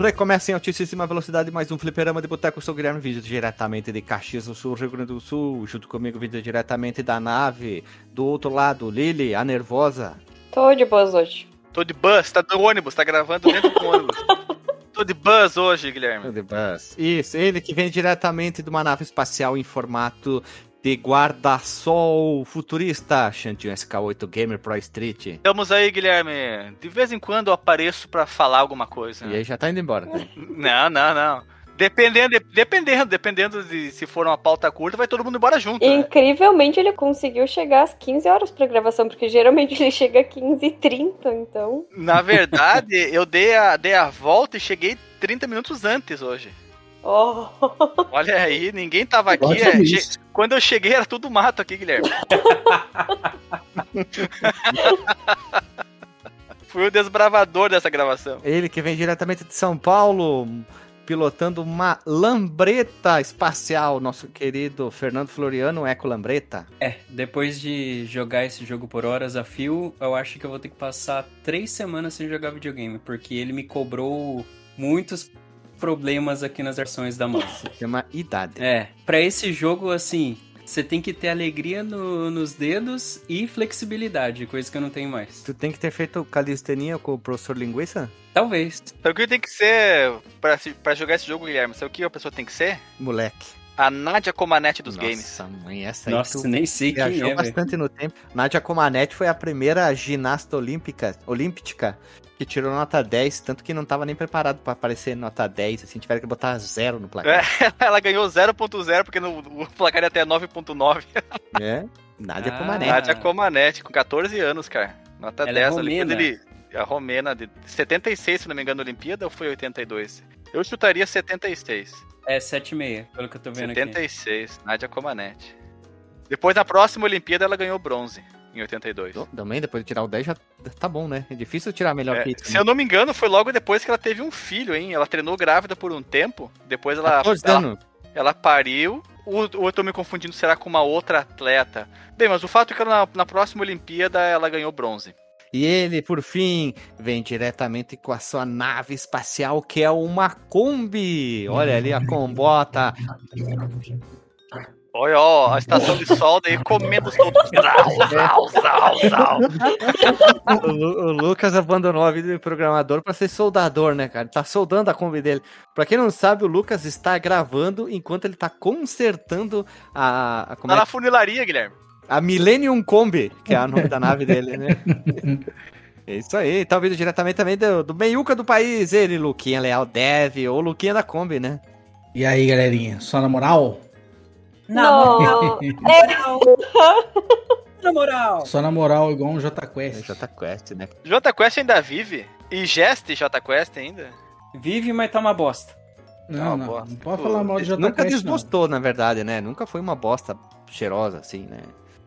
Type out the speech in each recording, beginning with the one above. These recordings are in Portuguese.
Recomeça em altíssima velocidade mais um fliperama de boteco. Eu sou o Guilherme Vídeo, diretamente de Caxias do Sul, Rio Grande do Sul. Junto comigo, vídeo diretamente da nave. Do outro lado, Lily, a nervosa. Tô de boas hoje. Tô de bus, tá do ônibus, tá gravando dentro do ônibus. Tô de bus hoje, Guilherme. The Bus. Isso, ele que vem diretamente de uma nave espacial em formato de guarda-sol futurista. Shantian SK8 Gamer Pro Street. Estamos aí, Guilherme. De vez em quando eu apareço pra falar alguma coisa. E aí já tá indo embora. né? Não, não, não. Dependendo, dependendo, dependendo de se for uma pauta curta, vai todo mundo embora junto. né? Incrivelmente ele conseguiu chegar às 15 horas pra gravação, porque geralmente ele chega às 15 e 30, então. Na verdade, eu dei a, dei a volta e cheguei 30 minutos antes hoje. Oh. Olha aí, ninguém tava aqui. É, isso. che- Quando eu cheguei era tudo mato aqui, Guilherme. Fui o desbravador dessa gravação. Ele que vem diretamente de São Paulo, pilotando uma lambreta espacial. Nosso querido Fernando Floriano, Eco Lambreta. É, depois de jogar esse jogo por horas a fio, eu acho que eu vou ter que passar três semanas sem jogar videogame, porque ele me cobrou muitos problemas aqui nas versões da moça. Tem uma idade. É, pra esse jogo, assim, você tem que ter alegria no- nos dedos e flexibilidade, coisa que eu não tenho mais. Tu tem que ter feito calistenia com o professor Linguiça? Talvez. Sabe o que tem que ser pra, se- pra jogar esse jogo, Guilherme? Sabe o que a pessoa tem que ser? Moleque. A Nadia Comanete dos Nossa, games. mãe, essa aí Nossa, tu nem sei quem viajou é, velho. bastante no tempo. Nadia Comaneci foi a primeira ginasta olímpica, olímpica que tirou nota 10, tanto que não tava nem preparado pra aparecer nota 10, assim, tiveram que botar zero no placar. Ela ganhou 0.0 porque no, o placar ia até 9.9. É. Nadia Ah. Comaneci. Nadia Comanete, com 14 anos, cara. Nota Ela é 10 na romena. Olimpíada. Ele, a romena de 76, se não me engano, na Olimpíada, ou foi 82? Eu chutaria 76. É 7,5, pelo que eu tô vendo aqui. 76, Nadia Comanete. Depois, na próxima Olimpíada, ela ganhou bronze, em 82. Então, Também, depois de tirar o 10, já tá bom, né? É difícil tirar melhor É, que isso. se eu não me engano, foi logo depois que ela teve um filho, hein? Ela treinou grávida por um tempo, depois ela, 14 ela, anos. ela pariu, ou, ou eu tô me confundindo, será com uma outra atleta? Bem, mas o fato é que ela, na, na próxima Olimpíada ela ganhou bronze. E ele, por fim, vem diretamente com a sua nave espacial, que é uma Kombi. Olha ali a combota. Olha, ó, a estação de sol daí comendo todos. Sal, sal, sal. O, Lu- o Lucas abandonou a vida de programador pra ser soldador, né, cara? Ele tá soldando a Kombi dele. Pra quem não sabe, o Lucas está gravando enquanto ele tá consertando a, a, como Tá é na funilaria, Guilherme. A Millennium Kombi, que é o nome da nave dele, né? É isso aí, tá ouvindo diretamente também do, do meiuca do país, ele, Luquinha Leal Dev, ou Luquinha da Kombi, né? E aí, galerinha, só na moral? Não. Na moral! Só na moral, igual um J Quest. Jota Quest, né? J Quest ainda vive? E Geste J Quest ainda? Vive, mas tá uma bosta. Não, Ah, não, bosta. não pode falar mal de J Nunca Quest, não. desgostou, na verdade, né? Nunca foi uma bosta cheirosa, assim, né?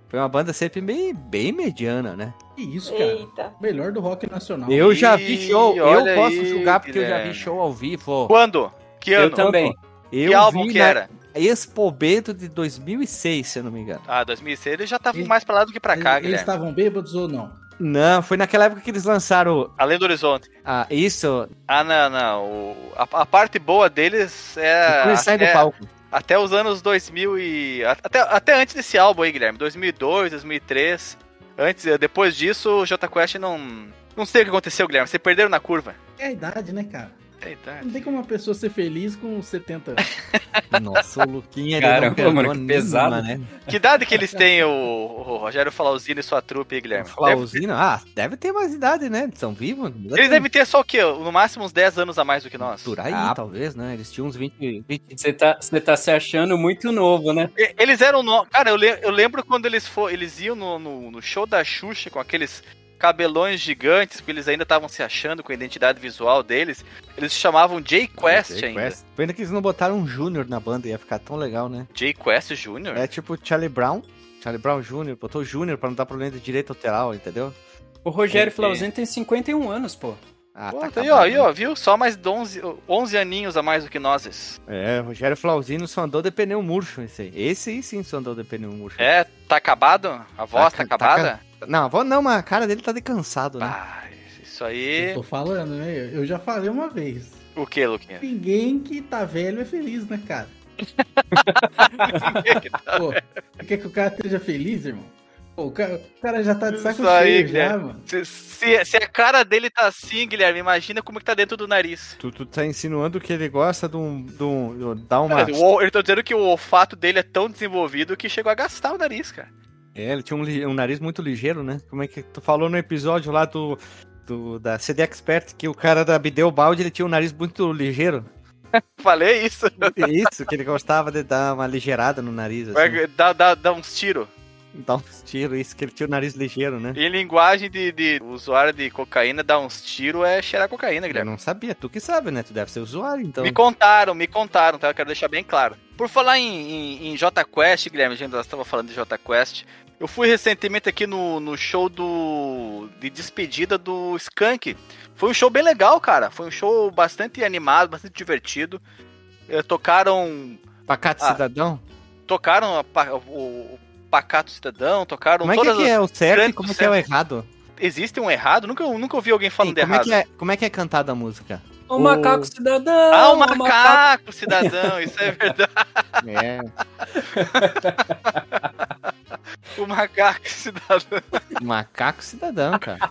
Foi uma banda sempre bem, bem mediana, né? Que isso, cara. Eita. Melhor do rock nacional. Eu já vi Ih, show, eu posso aí, julgar porque eu já vi Guilherme. show ao vivo. Quando? Que ano? Eu também. Eu que álbum vi que na era? Expo Bento de 2006, se eu não me engano. Ah, 2006 ele já tava Ele- mais pra lá do que pra cá, Eles- Eles Guilherme. estavam bêbados ou não? Não, foi naquela época que eles lançaram Além do Horizonte. ah, isso, Ah, não, não. O- a, a parte boa deles é. quando eles saem do até, palco. até os anos 2000 e. Até, até antes desse álbum aí, Guilherme. 2002, 2003. Antes, depois disso, o J Quest não. Não sei o que aconteceu, Guilherme. Vocês perderam na curva. É a idade, né, cara? Eita. Não tem como uma pessoa ser feliz com 70 anos. Nossa, o Luquinha ele Caramba, não mano, que nenhuma, pesado. né? Que idade que eles têm, o, o Rogério Flauzino e sua trupe Guilherme? Deve- Flauzino, ah, deve ter mais idade, né? Eles são vivos. eles devem ter só o quê? No máximo uns 10 anos a mais do que nós. Por aí, Ah. talvez, né? Eles tinham uns 20, 20 Você tá, tá se achando muito novo, né? Eles eram. No... Cara, eu, le- eu lembro quando eles for... eles iam no, no- no show da Xuxa com aqueles cabelões gigantes, porque eles ainda estavam se achando com a identidade visual deles. Eles se chamavam J-Quest J ainda. Quest. Pena que eles não botaram um Júnior na banda, ia ficar tão legal, né? J-Quest Jr.? É tipo Charlie Brown. Charlie Brown Jr., botou Júnior pra não dar problema de direito autoral, entendeu? O Rogério Ok. Flauzino tem 51 anos, pô. Ah, Pô, tá tá aí, ó, aí, ó, viu? Só mais 11, 11 aninhos a mais do que nós. É, Rogério Flauzino só andou de pneu murcho, esse aí. Esse aí sim só andou de pneu murcho. É, tá acabado? A voz tá, Tá ca- acabada? Não, a avó não, mas a cara dele tá de cansado, né? Ah, isso Eu aí. tô falando, né? Eu já falei uma vez. O que, Luquinha? Ninguém que tá velho é feliz, né, cara? Pô, você quer que o cara esteja feliz, irmão? Pô, o cara, o cara já tá de saco Isso aí, cheio já, Guilherme. mano. se, se- se a cara dele tá assim, Guilherme, imagina como que tá dentro do nariz. Tu, tu tá insinuando que ele gosta de um. De um de um- dar uma. Cara, o- eu tô dizendo que o olfato dele é tão desenvolvido que chegou a gastar o nariz, cara. É, ele tinha um, um nariz muito ligeiro, né? Como é que tu falou no episódio lá do. do da CD Expert que o cara da Bideu Balde ele tinha um nariz muito ligeiro. Falei isso. Isso, que ele gostava de dar uma ligeirada no nariz, assim. Dar, dar, dar uns tiros. Dar uns tiros, isso, que ele tinha o nariz ligeiro, né? Em linguagem de, de usuário de cocaína, dar uns tiros é cheirar cocaína, Eu Guilherme. não sabia, tu que sabe, né? Tu deve ser usuário, então. Me contaram, me contaram, tá? Eu quero deixar bem claro. Por falar em, em, em J Quest, Guilherme, a gente estava falando de J Quest. Eu fui recentemente aqui no, no show do de despedida do Skank. Foi um show bem legal, cara. Foi um show bastante animado, bastante divertido. Eh, tocaram Pacato Ah, cidadão? tocaram a o, o Pacato Cidadão, tocaram Como é que, é que é o certo e como é que é o errado? Existe um errado? Nunca, nunca ouvi alguém falando Sim, como, é errado. que é, como é que é cantada a música? O O- macaco cidadão! Ah, o macaco- macaco, cidadão, isso é verdade. É, O macaco, cidadão. macaco cidadão, cara.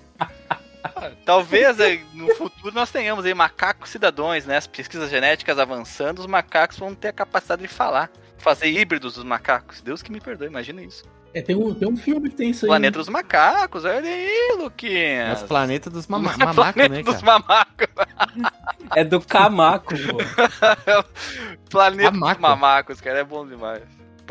Talvez eh, no futuro nós tenhamos aí macacos cidadãos, né? As pesquisas genéticas avançando, os macacos vão ter a capacidade de falar. Fazer híbridos dos macacos. Deus que me perdoe, imagina isso. É, tem um, tem um filme que tem isso aí. Planeta dos macacos, olha aí, Luquinhas. É os planetas dos mama Planeta mamacos, né, dos cara? mamacos. É do Camaco, pô. Planeta Mamaco. dos mamacos, cara, é bom demais.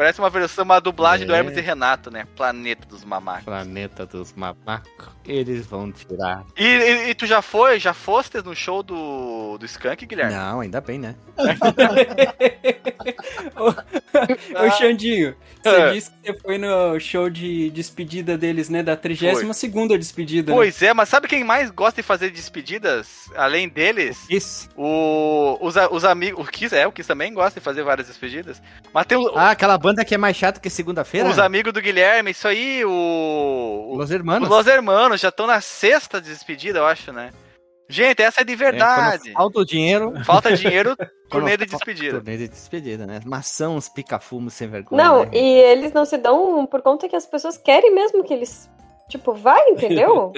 Parece uma versão, uma dublagem do É. Hermes e Renato, né? Planeta dos mamacos. Planeta dos mamacos. Eles vão tirar. E, e- e tu já foi, já foste no show do, do Skank, Guilherme? Não, ainda bem, né? Ô, Xandinho, você Ah. disse que você foi no show de despedida deles, né? Da 32ª despedida, né? Pois é, mas sabe quem mais gosta de fazer despedidas, além deles? Isso. O, os, os amigos. O Kiss, é, o Kiss também gosta de fazer várias despedidas. Mas tem o- Ah, aquela banda que é mais chata que segunda-feira? os amigos do Guilherme, isso aí, o. Los Os Hermanos. Los Hermanos já estão na sexta despedida, eu acho, né? Gente, essa é de É, verdade. quando falta o dinheiro. Falta dinheiro, turnê de despedida. Turnê de despedida, né? Mas são uns pica-fumos sem vergonha. Não, né? e eles não se dão por conta que as pessoas querem mesmo que eles. Tipo, vai, entendeu?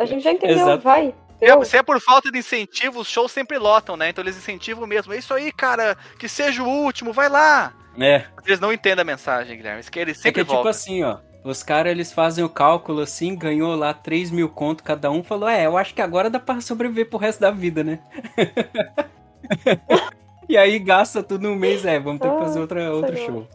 A gente já entendeu, Exato. vai. É, Eu, se é por falta de incentivo, os shows sempre lotam, né? Então eles incentivam mesmo. É isso aí, cara. Que seja o último, vai lá. É. Eles não entendem a mensagem, Guilherme. Eles, eles É sempre que é tipo assim, ó. Os caras, eles fazem o cálculo assim, ganhou lá 3 mil conto cada um, falou, é, eu acho que agora dá pra sobreviver pro resto da vida, né? e aí gasta tudo no mês, é, vamos ter que fazer outra, outro legal. show.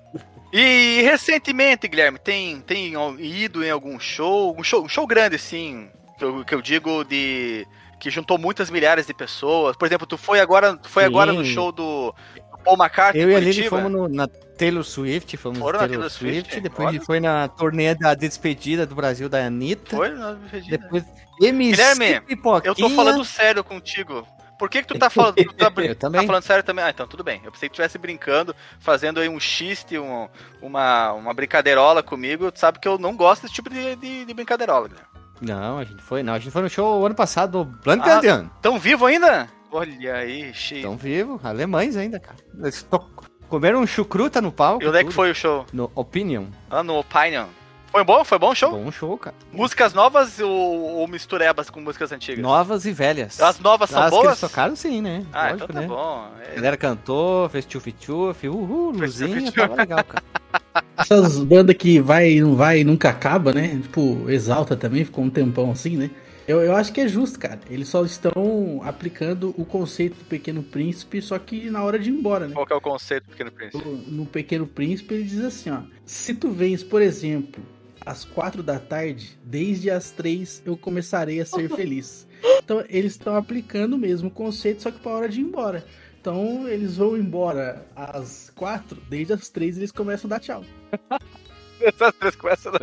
E recentemente, Guilherme, tem, tem ido em algum show, um show, um show grande, assim, que eu, que eu digo de. que juntou muitas milhares de pessoas. Por exemplo, tu foi agora, tu foi Sim. agora no show do Paul McCartney Eu e a Lili fomos no- na Taylor Swift, fomos Foram na na Taylor Taylor Swift, Swift, depois olha. a gente foi na turnê da despedida do Brasil da Anitta, Foi? Não, acredito. depois MC Guilherme. Eu tô falando sério contigo. Por que, que tu tá falando? Tu tá, Eu também. tá falando sério também? Ah, então tudo bem. Eu pensei que tu estivesse brincando, fazendo aí um xiste, um, uma, uma brincadeirola comigo. Tu sabe que eu não gosto desse tipo de, de, de brincadeirola, Guilherme. Não, a gente foi, não, a gente foi no show ano passado do Ah. Tão vivo ainda? Olha aí, cheio. Estão vivos, alemães ainda, cara. Eles to- comeram chucruta no palco. e onde é que foi o show? No Opinion. Ah, no Opinion. Foi bom? Foi bom o show? Bom show, cara. Músicas novas ou, ou misturebas com músicas antigas? Novas e velhas. As novas são As que boas? eles tocaram, sim, né? Ah, Lógico, então tá né? bom. A galera cantou, fez tchuf-tchuf, uhul, Fez luzinha, tava legal, cara. Essas bandas que vai e não vai e nunca acaba, né? Tipo, Exalta também ficou um tempão assim, né? Eu, eu acho que é justo, cara. Eles só estão aplicando o conceito do Pequeno Príncipe, só que na hora de ir embora, né? Qual que é o conceito do Pequeno Príncipe? No, no Pequeno Príncipe ele diz assim, ó. Se tu vens, por exemplo, às quatro da tarde, desde as três eu começarei a ser feliz. Então eles estão aplicando o mesmo conceito, só que pra hora de ir embora. Então eles vão embora às quatro, desde as três eles começam a dar tchau. Essas três começam.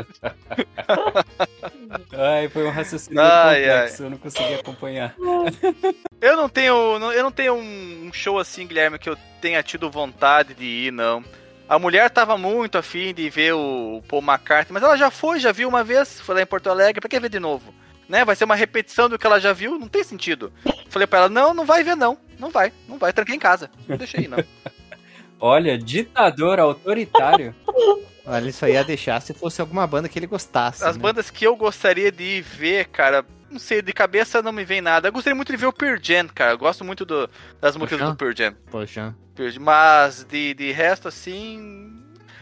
Ai, foi um raciocínio Ai, complexo, eu não consegui acompanhar. Eu não tenho, eu não tenho um show assim, Guilherme, que eu tenha tido vontade de ir, não. A mulher tava muito afim de ver o Paul McCartney, mas ela já foi, já viu uma vez, foi lá em Porto Alegre, pra que ver de novo? Né? Vai ser uma repetição do que ela já viu, não tem sentido. Falei pra ela, não, não vai ver não. Não vai, não vai, tranquei em casa. Não deixei aí, não. Olha, ditador autoritário. Olha, isso aí ia deixar se fosse alguma banda que ele gostasse. As né? bandas que eu gostaria de ver, cara, não sei, de cabeça não me vem nada. Eu gostaria muito de ver o Pearl Jam, cara. Eu gosto muito do- das músicas do Pearl Jam. Poxa. Mas de, de resto, assim.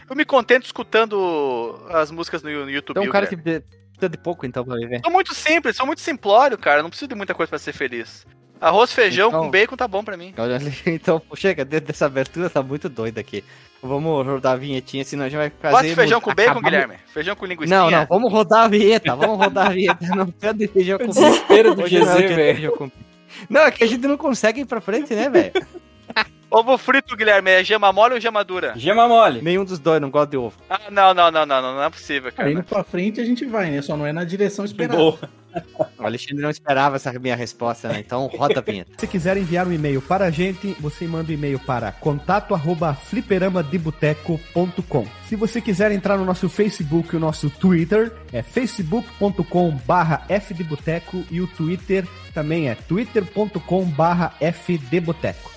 Eu me contento escutando as músicas no, no YouTube. Então um cara que precisa de pouco, então, pra viver. São muito simples, são muito simplório, cara. Não preciso de muita coisa pra ser feliz. Arroz, feijão Então- com bacon tá bom pra mim. Olha ali, Então, chega, dentro dessa abertura tá muito doida aqui. Vamos rodar a vinhetinha, senão a gente vai fazer... De feijão com bacon, acabar- Guilherme? Feijão com linguiça? Não, não, vamos rodar a vinheta, vamos rodar a vinheta. Não quero de feijão com Desespero do é GZ, de velho. feijão com- Não, é que a gente não consegue ir pra frente, né, velho? Ovo frito, Guilherme, é gema mole ou gema dura? Gema mole. Nenhum dos dois não gosta de ovo. Ah, não, não, não, não, não, não é possível, Cara, cara. indo pra frente a gente vai, né? Só não é na direção esperada. Boa. O Alexandre não esperava essa minha resposta, né? Então roda a vinheta. Se quiser enviar um e-mail para a gente, você manda um e-mail para contato@fliperamadeboteco.com. Se você quiser entrar no nosso Facebook e o nosso Twitter, é facebook.com/fdeboteco e o Twitter também é twitter.com/fdeboteco.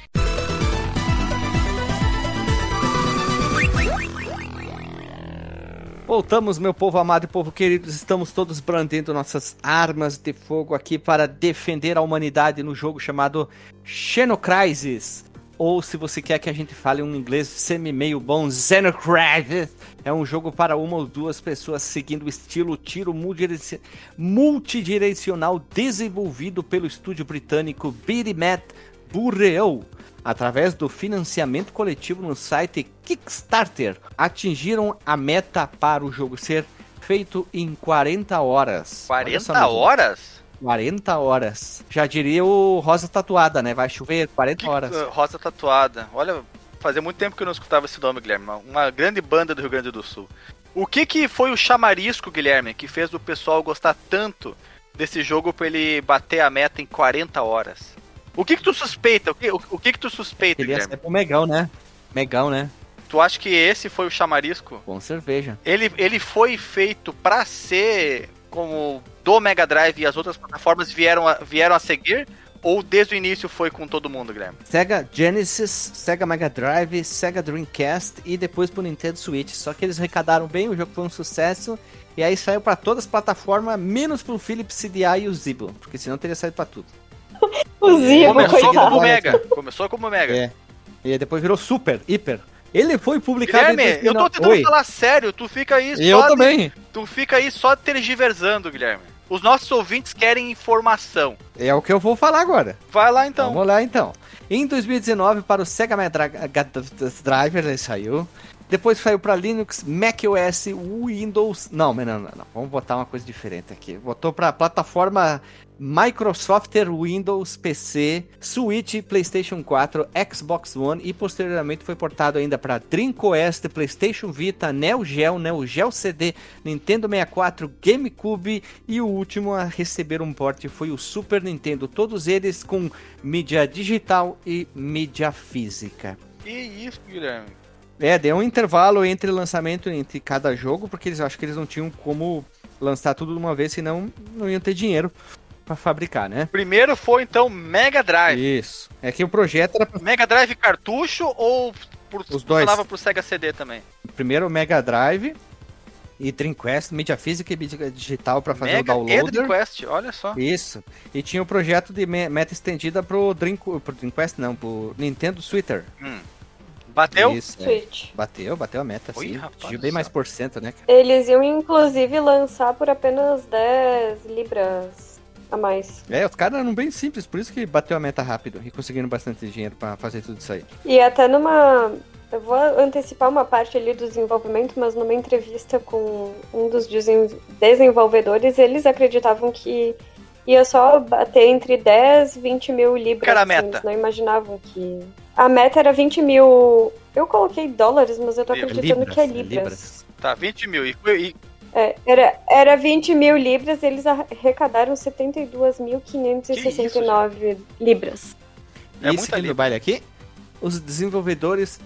Voltamos, meu povo amado e povo querido. Estamos todos brandendo nossas armas de fogo aqui para defender a humanidade no jogo chamado Xenocrisis. Ou se você quer que a gente fale um inglês semi-meio bom, Xenocrisis. É um jogo para uma ou duas pessoas seguindo o estilo tiro multidirec- multidirecional desenvolvido pelo estúdio britânico Bitmap Burrell através do financiamento coletivo no site Kickstarter, atingiram a meta para o jogo ser feito em 40 horas. Olha só, 40 meu horas? 40 horas. Já diria o Rosa Tatuada, né? Vai chover 40 Que- horas. uh, Rosa Tatuada. Olha, fazia muito tempo que eu não escutava esse nome, Guilherme. Uma, grande banda do Rio Grande do Sul. O que que foi o chamarisco, Guilherme, que fez o pessoal gostar tanto desse jogo pra ele bater a meta em 40 horas? O que que tu suspeita? O que, o, o que que tu suspeita, Queria Guilherme? ser pro Megão, né? Megão, né? Tu acha que esse foi o chamarisco? Com cerveja. Ele, ele foi feito pra ser como do Mega Drive e as outras plataformas vieram a, vieram a seguir? Ou desde o início foi com todo mundo, Guilherme? Sega Genesis, Sega Mega Drive, Sega Dreamcast e depois pro Nintendo Switch. Só que eles arrecadaram bem, o jogo foi um sucesso. E aí saiu pra todas as plataformas, menos pro Philips CDI e o Zibo. Porque senão teria saído pra tudo. O Zibo, Começou coitado. como. Mega. Começou como Mega. É. E aí depois virou Super, Hiper. Ele foi publicado Guilherme, em eu tô 2009. tentando Oi. falar sério, tu fica aí só Eu de- também. tu fica aí só tergiversando, Guilherme. Os nossos ouvintes querem informação. É o que eu vou falar agora. Vai lá então. Vamos lá então. Em 2019, para o Sega Mega Drive, ele saiu. Depois saiu para Linux, macOS, Windows. Não, não, não, não. Vamos botar uma coisa diferente aqui. Botou para plataforma Microsoft Windows PC, Switch, PlayStation 4, Xbox One e posteriormente foi portado ainda para Dreamcast, PlayStation Vita, Neo Geo, Neo Geo CD, Nintendo 64, GameCube e o último a receber um port foi o Super Nintendo. Todos eles com mídia digital e mídia física. Que isso, Guilherme? É, deu um intervalo entre lançamento entre cada jogo, porque eles acho que eles não tinham como lançar tudo de uma vez, senão não iam ter dinheiro para fabricar, né? Primeiro foi então Mega Drive. Isso. É que o projeto era pra... Mega Drive cartucho ou por, Os dois. funcionava pro Sega CD também? primeiro Mega Drive e Dreamcast, mídia física e mídia digital para fazer Mega o e downloader. Dreamcast, olha só. Isso. E tinha o projeto de me- meta estendida pro, Dream, pro Dreamcast, não, pro Nintendo Twitter. Bateu? Isso, é. Switch. Bateu, bateu a meta, Oi, sim. rapaz bem mais por cento, né, cara? Eles iam inclusive lançar por apenas 10 libras a mais. É, os caras eram bem simples, por isso que bateu a meta rápido e conseguiram bastante dinheiro para fazer tudo isso aí. E até numa. Eu vou antecipar uma parte ali do desenvolvimento, mas numa entrevista com um dos desen- desenvolvedores, eles acreditavam que ia só bater entre 10 e 20 mil libras. Era a assim, meta? Não imaginavam que. A meta era 20 mil. Eu coloquei dólares, mas eu tô Libras, acreditando que é né, libras. Tá, 20 mil. E, e É, era, era 20 mil libras e eles arrecadaram 72.569 libras. É e muita seguindo libra. o baile aqui, os desenvolvedores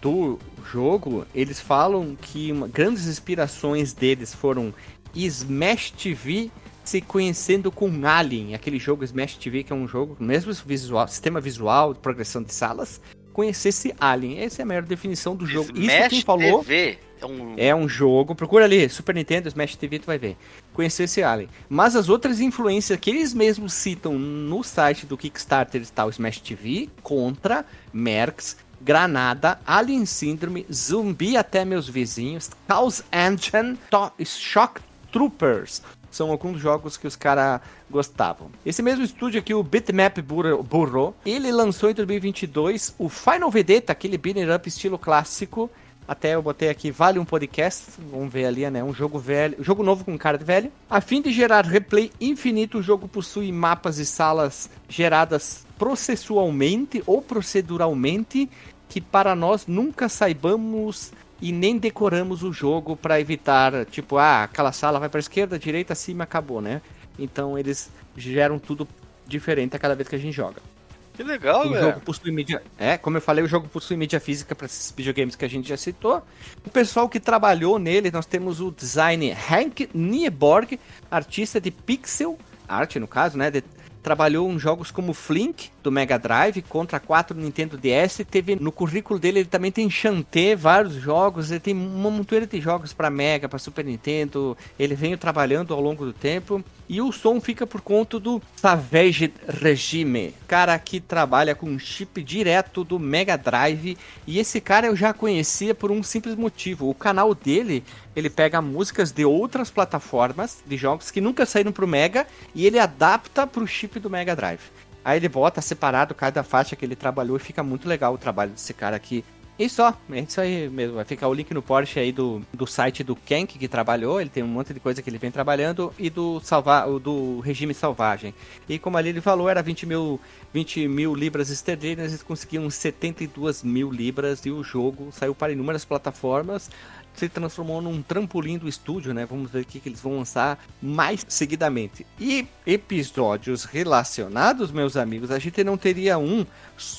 do jogo, eles falam que uma- grandes inspirações deles foram Smash TV se conhecendo com Alien, aquele jogo Smash TV que é um jogo mesmo visual, sistema visual, progressão de salas, conhecesse Alien. Essa é a maior definição do jogo. Isso Smash quem falou TV é um... é um jogo, procura ali, Super Nintendo, Smash TV, tu vai ver. Conhecer esse Alien. Mas as outras influências que eles mesmos citam no site do Kickstarter está o Smash TV, Contra, Mercs, Granada, Alien Syndrome, Zumbi até meus vizinhos, Chaos Engine, To- Shock Troopers. São alguns jogos que os caras gostavam. Esse mesmo estúdio aqui, o Bitmap Burro, ele lançou em 2022 o Final Vedetta, aquele beat'em up estilo clássico, até eu botei aqui, vale um podcast. Vamos ver ali, né? Um jogo velho, jogo novo com cara velho. A fim de gerar replay infinito, o jogo possui mapas e salas geradas processualmente ou proceduralmente, que para nós nunca saibamos e nem decoramos o jogo para evitar, tipo, ah, aquela sala vai para esquerda, direita, acima, acabou, né? Então eles geram tudo diferente a cada vez que a gente joga. Que legal, O velho. jogo possui mídia. É, como eu falei, o jogo possui mídia física para esses videogames que a gente já citou. O pessoal que trabalhou nele, nós temos o design Hank Nieborg, artista de pixel art, no caso, né? de- trabalhou em jogos como Flink, do Mega Drive, Contra 4 do Nintendo DS. Teve no currículo dele, ele também tem Shantae, vários jogos. Ele tem uma montoeira de jogos para Mega, para Super Nintendo. Ele veio trabalhando ao longo do tempo. E o som fica por conta do Savage Regime, cara que trabalha com chip direto do Mega Drive. E esse cara eu já conhecia por um simples motivo. O canal dele, ele pega músicas de outras plataformas, de jogos que nunca saíram pro Mega, e ele adapta pro chip do Mega Drive. Aí ele bota separado cada faixa que ele trabalhou e fica muito legal o trabalho desse cara aqui. E só, é isso aí mesmo. Vai ficar o link no Porsche aí do, do site do Kenk que trabalhou. Ele tem um monte de coisa que ele vem trabalhando. E do, salva, do regime selvagem. E como ali ele falou, era 20 mil, 20 mil libras esterlinas. Eles conseguiram 72 mil libras. E o jogo saiu para inúmeras plataformas. Se transformou num trampolim do estúdio, né? Vamos ver o que, que eles vão lançar mais seguidamente. E episódios relacionados, meus amigos, a gente não teria um,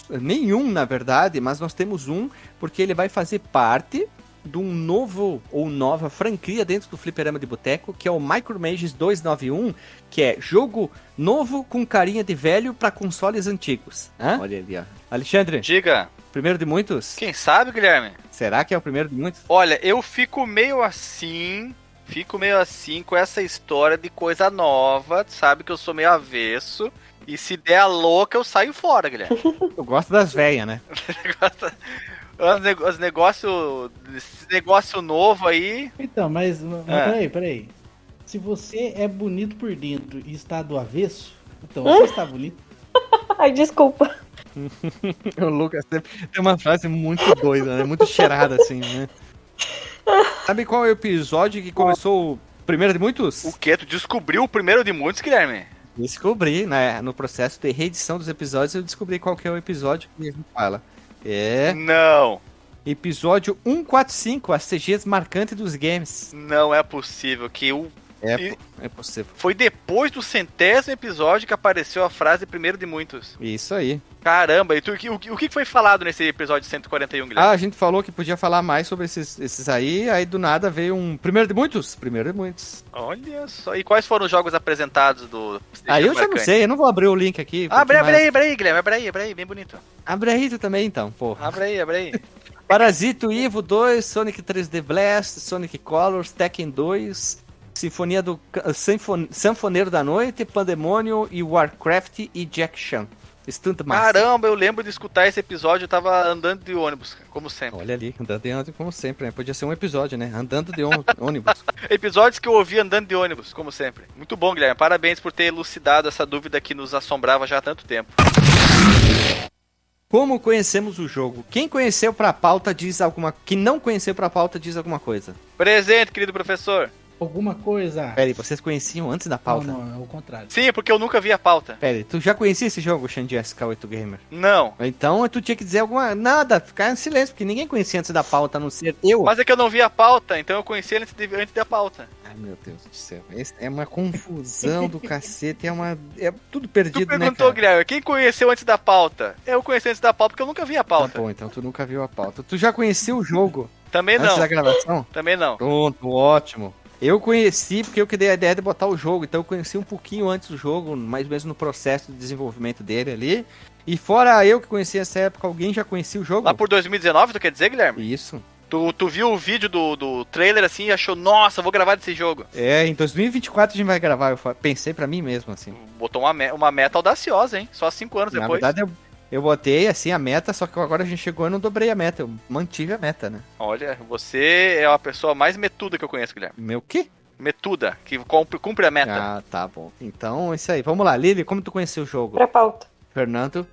nenhum na verdade, mas nós temos um porque ele vai fazer parte de um novo ou nova franquia dentro do Fliperama de Boteco, que é o Micro Mages 291, que é jogo novo com carinha de velho para consoles antigos. Hã? Olha ali, ó. Alexandre, Diga, primeiro de muitos? quem sabe, Guilherme? Será que é o primeiro de muitos? Olha, eu fico meio assim, fico meio assim com essa história de coisa nova, sabe que eu sou meio avesso. E se der a louca, eu saio fora, Guilherme. Eu gosto das velhas, né? Os, nego- os negócio, esse negócio novo aí. Então, mas, mas É. peraí, peraí. Se você é bonito por dentro e está do avesso, então você está bonito. Ai, desculpa. O Lucas tem uma frase muito doida, né? Muito cheirada, assim, né? Sabe qual é o episódio que começou o primeiro de muitos? O que? Tu descobriu o primeiro de muitos, Guilherme? Descobri, né? No processo de reedição dos episódios, eu descobri qual que é o episódio que a gente fala. É. Não, Episódio 145, as CGs marcantes dos games. não é possível que o É, E- é possível. foi depois do centésimo episódio que apareceu a frase primeiro de muitos. Isso aí. Caramba, e tu, o, que- o que- foi falado nesse episódio 141, Guilherme? Ah, a gente falou que podia falar mais sobre esses, esses aí, aí do nada veio um primeiro de muitos. Primeiro de muitos. Olha só. E quais foram os jogos apresentados do. Aí eu já não sei, eu não vou abrir o link aqui. Ah, abre, abre aí, abre aí, Guilherme, abre aí, abre aí, bem bonito. Abre aí tu também, então, porra. Abre aí, abre aí. Parasito Evo 2, Sonic 3D Blast, Sonic Colors, Tekken 2, Sinfonia do Sinfon- Sanfoneiro da Noite, Pandemônio e Warcraft e Jack Chan. Stunt Master. Caramba, eu lembro de escutar esse episódio, eu tava andando de ônibus, como sempre. Olha ali, andando de ônibus como sempre, né? Podia ser um episódio, né? Andando de ônibus. ônibus. Episódios que eu ouvi andando de ônibus, como sempre. Muito bom, Guilherme. Parabéns por ter elucidado essa dúvida que nos assombrava já há tanto tempo. Como conhecemos o jogo? Quem conheceu pra pauta diz alguma... Quem não conheceu pra pauta diz alguma coisa. Presente, querido professor. Alguma coisa. Pera aí, vocês conheciam antes da Não, pauta? não, é o contrário. Sim, porque eu nunca vi a pauta. Pera aí, tu já conhecia esse jogo, Xandi SK8 Gamer? Não. Então tu tinha que dizer alguma. Nada, ficar em silêncio, porque ninguém conhecia antes da pauta, a não ser eu. Mas é que eu não vi a pauta, então eu conheci antes, de- antes da pauta. Ai, meu Deus do céu. Esse é uma confusão do cacete, é uma. É tudo Tu perdido, né? perguntou, Cara? Guilherme, quem conheceu antes da pauta? Eu conheci antes da pauta porque eu nunca vi a Tá pauta. bom, então tu nunca viu a pauta. Tu já conhecia o jogo Também antes não, da gravação? também não. Pronto, ótimo. Eu conheci porque eu que dei a ideia de botar o jogo, então eu conheci um pouquinho antes do jogo, mais ou menos no processo de desenvolvimento dele ali. E fora eu que conheci essa época, alguém já conhecia o jogo? Lá por 2019, tu quer dizer, Guilherme? Isso. Tu, tu viu o vídeo do, do trailer assim e achou, nossa, vou gravar desse jogo. É, em 2024 a gente vai gravar. Eu pensei pra mim mesmo, assim. Botou uma, me- uma meta audaciosa, hein? Só cinco anos Na depois. verdade, eu, eu botei assim a meta, só que agora a gente chegou e não dobrei a meta. Eu mantive a meta, né? Olha, você é a pessoa mais metuda que eu conheço, Guilherme. Meu quê? Metuda, que cumpre, cumpre a meta. Ah, tá bom. Então é isso aí. Vamos lá, Lili, como tu conheceu o jogo? Pra pauta. Fernando.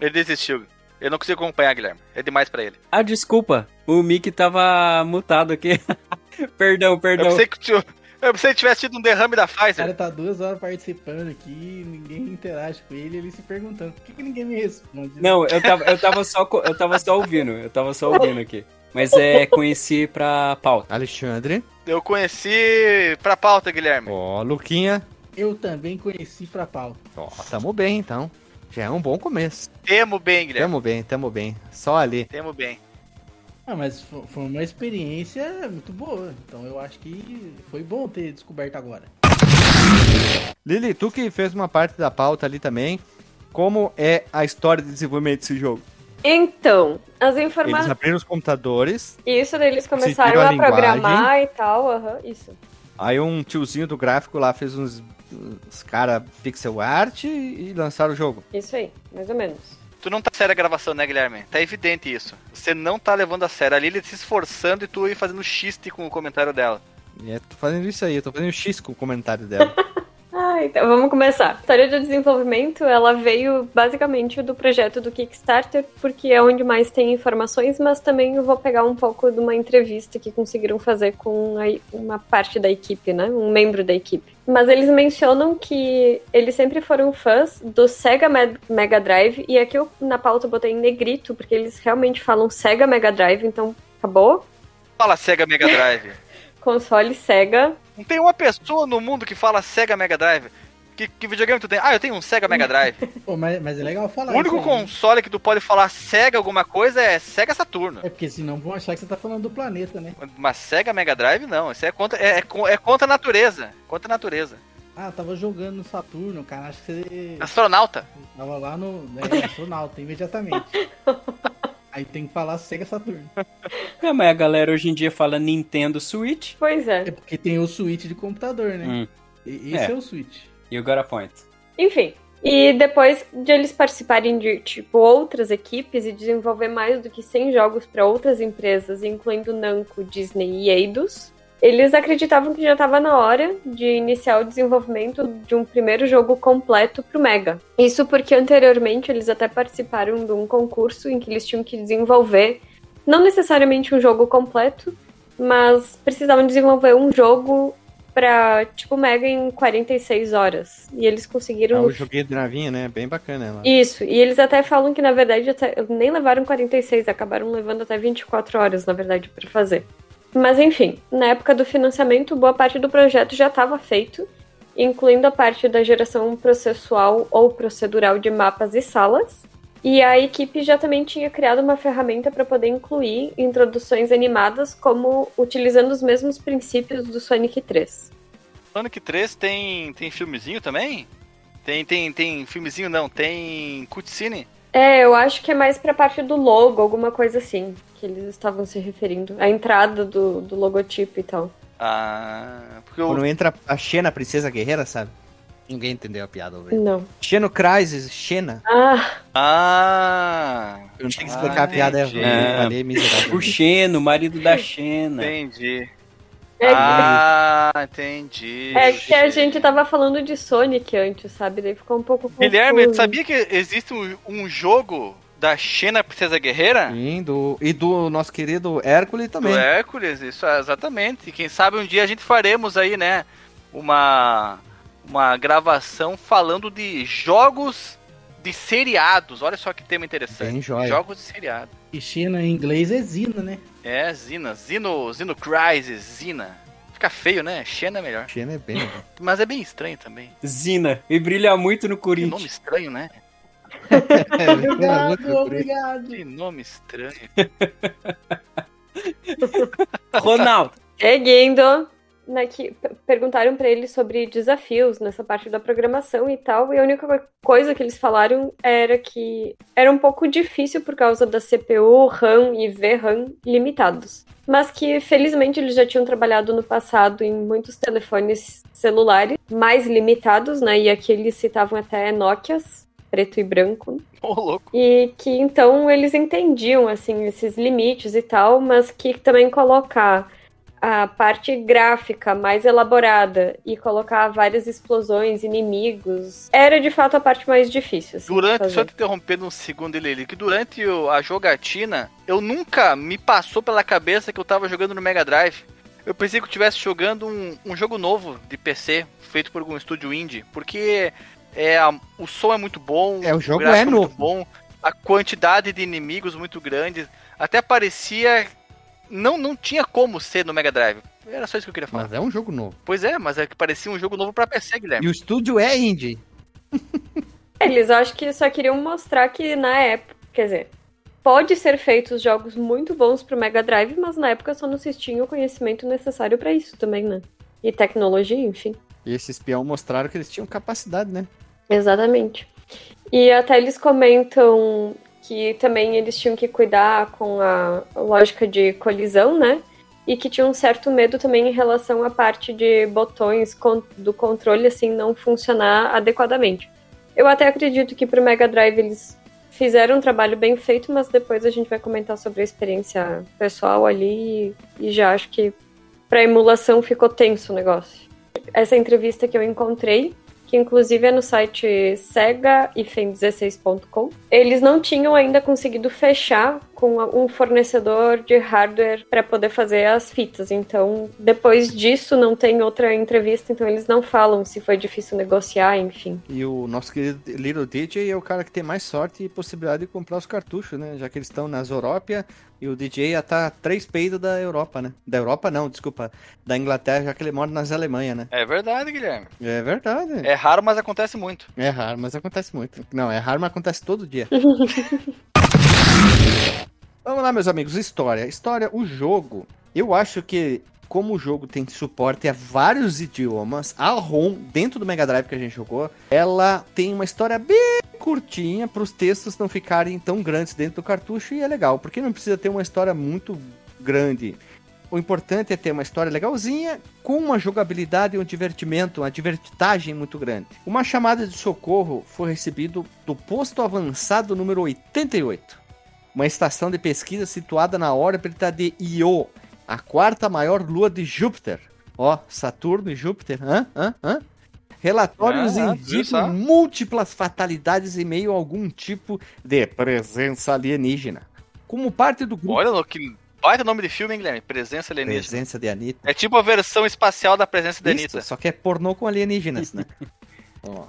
Ele desistiu. Eu não consigo acompanhar, Guilherme. É demais pra ele. Ah, desculpa. O Mickey tava mutado aqui. perdão, Eu perdão. pensei que tu- eu pensei que tivesse tido um derrame da O cara Pfizer. tá duas horas participando aqui, ninguém interage com ele, ele se perguntando por que, que ninguém me responde. Não, eu tava, eu tava só eu tava só ouvindo, eu tava só ouvindo aqui. Mas é conheci pra pauta. Alexandre. Eu conheci pra pauta, Guilherme. Ó, Luquinha. Eu também conheci pra pauta. Ó, tamo bem então. Já é um bom começo. Temo bem, Guilherme. Tamo bem, tamo bem. Só ali. Temo bem. Ah, mas fo- foi uma experiência muito boa. Então eu acho que foi bom ter descoberto agora. Lili, tu que fez uma parte da pauta ali também. Como é a história de desenvolvimento desse jogo? Então, as Eles informações. abriram os computadores, Isso, daí eles começaram a a, programar e tal, aham, isso. aí um tiozinho do gráfico lá fez uns, uns cara pixel art e, e lançaram o jogo. Isso aí, mais ou menos. Tu não tá sério a gravação, né, Guilherme? Tá evidente isso. Você não tá levando a sério. A Lili se esforçando e tu aí fazendo xiste com o comentário dela. E é, tô fazendo isso aí, eu tô fazendo X com o comentário dela. Ah, então vamos começar. A história do desenvolvimento, ela veio basicamente do projeto do Kickstarter, porque é onde mais tem informações, mas também eu vou pegar um pouco de uma entrevista que conseguiram fazer com uma parte da equipe, né? Um membro da equipe. Mas eles mencionam que eles sempre foram fãs do Sega Me- Mega Drive, e aqui eu na pauta eu botei em negrito, porque eles realmente falam Sega Mega Drive, então acabou. Fala Sega Mega Drive. Console Sega. Não tem uma pessoa no mundo que fala Sega Mega Drive. Que, que videogame tu tem? Ah, eu tenho um Sega Mega Drive. Pô, mas, mas é legal falar o único isso aí. console que tu pode falar Sega alguma coisa é Sega Saturno. É porque senão vão achar que você tá falando do planeta, né? Mas Sega Mega Drive não. Isso é contra, é, é, é contra a natureza. Contra a natureza. Ah, tava jogando no Saturno, cara. Acho que você Astronauta. tava lá no. É, astronauta, imediatamente. Aí tem que falar Sega Saturno. É, mas a galera hoje em dia fala Nintendo Switch. Pois é. É porque tem o Switch de computador, né? Hum, E- Esse é. É. o Switch. you got a point. Enfim. E depois de eles participarem de, tipo, outras equipes e desenvolver mais do que 100 jogos para outras empresas, incluindo Namco, Disney e Eidos, eles acreditavam que já estava na hora de iniciar o desenvolvimento de um primeiro jogo completo pro Mega. Isso porque anteriormente eles até participaram de um concurso em que eles tinham que desenvolver não necessariamente um jogo completo, mas precisavam desenvolver um jogo pra, tipo, Mega em 46 horas. E eles conseguiram. Ah, no o joguinho de navinha, né? Bem bacana ela. isso, e eles até falam que na verdade até- nem levaram 46, acabaram levando até 24 horas, na verdade, para fazer. Mas enfim, na época do financiamento, boa parte do projeto já estava feito, incluindo a parte da geração processual ou procedural de mapas e salas. E a equipe já também tinha criado uma ferramenta para poder incluir introduções animadas, como utilizando os mesmos princípios do Sonic 3. Sonic 3 tem, tem filmezinho também? Tem, tem, tem filmezinho não, tem cutscene. É, eu acho que é mais pra parte do logo, alguma coisa assim, que eles estavam se referindo. A entrada do, do logotipo e tal. Ah, porque o Quando entra a Xena, a princesa guerreira, sabe? Ninguém entendeu a piada, velho. Não. Xeno Crisis, Xena. Ah, Ah, Eu não tinha que Ah, explicar a piada, é entendi. falei miserável. O Xeno, marido da Xena. entendi. É, Ah, entendi. é que a gente tava falando de Sonic antes, sabe? Daí ficou um pouco confuso. Guilherme, tu sabia que existe um, um jogo Da Xena Princesa Guerreira? Sim, do, e do nosso querido Hércules também. Do Hércules, isso, é, exatamente. E quem sabe um dia a gente faremos aí, né, uma, uma gravação falando de jogos de seriados. Olha só que tema interessante. Jogos de seriado. E China em inglês é Zina, né? É, Zina. Zino, Zino Crisis, Zina. Fica feio, né? Xena é melhor. Xena é bem. Mas é bem estranho também. Zina. E brilha muito no Que Corinthians. nome estranho, né? É, Obrigado, obrigado. Que nome estranho. Ronaldo. Seguindo, né, que perguntaram pra ele sobre desafios nessa parte da programação e tal, e a única co- coisa que eles falaram era que era um pouco difícil por causa da CPU, RAM e VRAM limitados. Mas que felizmente eles já tinham trabalhado no passado em muitos telefones celulares mais limitados, né? E aqui eles citavam até Nokias, preto e branco, louco. e que então eles entendiam assim esses limites e tal, mas que também colocar a parte gráfica mais elaborada e colocar várias explosões, inimigos, era de fato a parte mais difícil. assim, Durante, só te interrompendo um segundo, Lili, que durante o- a jogatina, eu nunca me passou pela cabeça que eu tava jogando no Mega Drive. Eu pensei que eu estivesse jogando um, um jogo novo de PC, feito por algum estúdio indie, porque é, a- o som é muito bom, É, o jogo gráfico é muito novo. bom, a quantidade de inimigos muito grande, até parecia... Não, não tinha como ser no Mega Drive. Era só isso que eu queria falar. Mas é um jogo novo. Pois é, mas é que parecia um jogo novo pra PC, Guilherme. E o estúdio é indie. Eles acho que só queriam mostrar que na época, quer dizer, pode ser feitos jogos muito bons pro Mega Drive, mas na época só não se tinha o conhecimento necessário pra isso também, né? E tecnologia, enfim. E esse espião mostraram que eles tinham capacidade, né? Exatamente. E até eles comentam que também eles tinham que cuidar com a lógica de colisão, né? E que tinha um certo medo também em relação à parte de botões do controle, assim, não funcionar adequadamente. Eu até acredito que pro Mega Drive eles fizeram um trabalho bem feito, mas depois a gente vai comentar sobre a experiência pessoal ali e, já acho que pra emulação ficou tenso o negócio. Essa entrevista que eu encontrei que inclusive é no site sega-16.com. Eles não tinham ainda conseguido fechar com um fornecedor de hardware para poder fazer as fitas. Então, depois disso, não tem outra entrevista, então eles não falam se foi difícil negociar, enfim. E o nosso querido Little DJ é o cara que tem mais sorte e possibilidade de comprar os cartuchos, né? Já que eles estão nas Európia e o DJ já tá a três peidos da Europa, né? Da Europa não, desculpa. Da Inglaterra, já que ele mora nas Alemanha, né? É verdade, Guilherme. É verdade. É raro, mas acontece muito. É raro, mas acontece muito. Não, é raro, mas acontece todo dia. Vamos lá, meus amigos. História. História, o jogo. Eu acho que, como o jogo tem suporte a vários idiomas, a ROM, dentro do Mega Drive que a gente jogou, ela tem uma história bem curtinha para os textos não ficarem tão grandes dentro do cartucho e é legal, porque não precisa ter uma história muito grande. O importante é ter uma história legalzinha, com uma jogabilidade e um divertimento, uma divertidagem muito grande. Uma chamada de socorro foi recebido do posto avançado número 88, uma estação de pesquisa situada na órbita de Io, a quarta maior lua de Júpiter. Ó, Saturno e Júpiter, hã? Hã? Hã? Relatórios Ah, indicam múltiplas fatalidades em meio a algum tipo de presença alienígena. Como parte do grupo Olha, que baita nome de filme, hein, Guilherme? Presença alienígena. Presença de Anitta. É tipo a versão espacial da presença da Isso, Anitta. só que é pornô com alienígenas, né? Ó.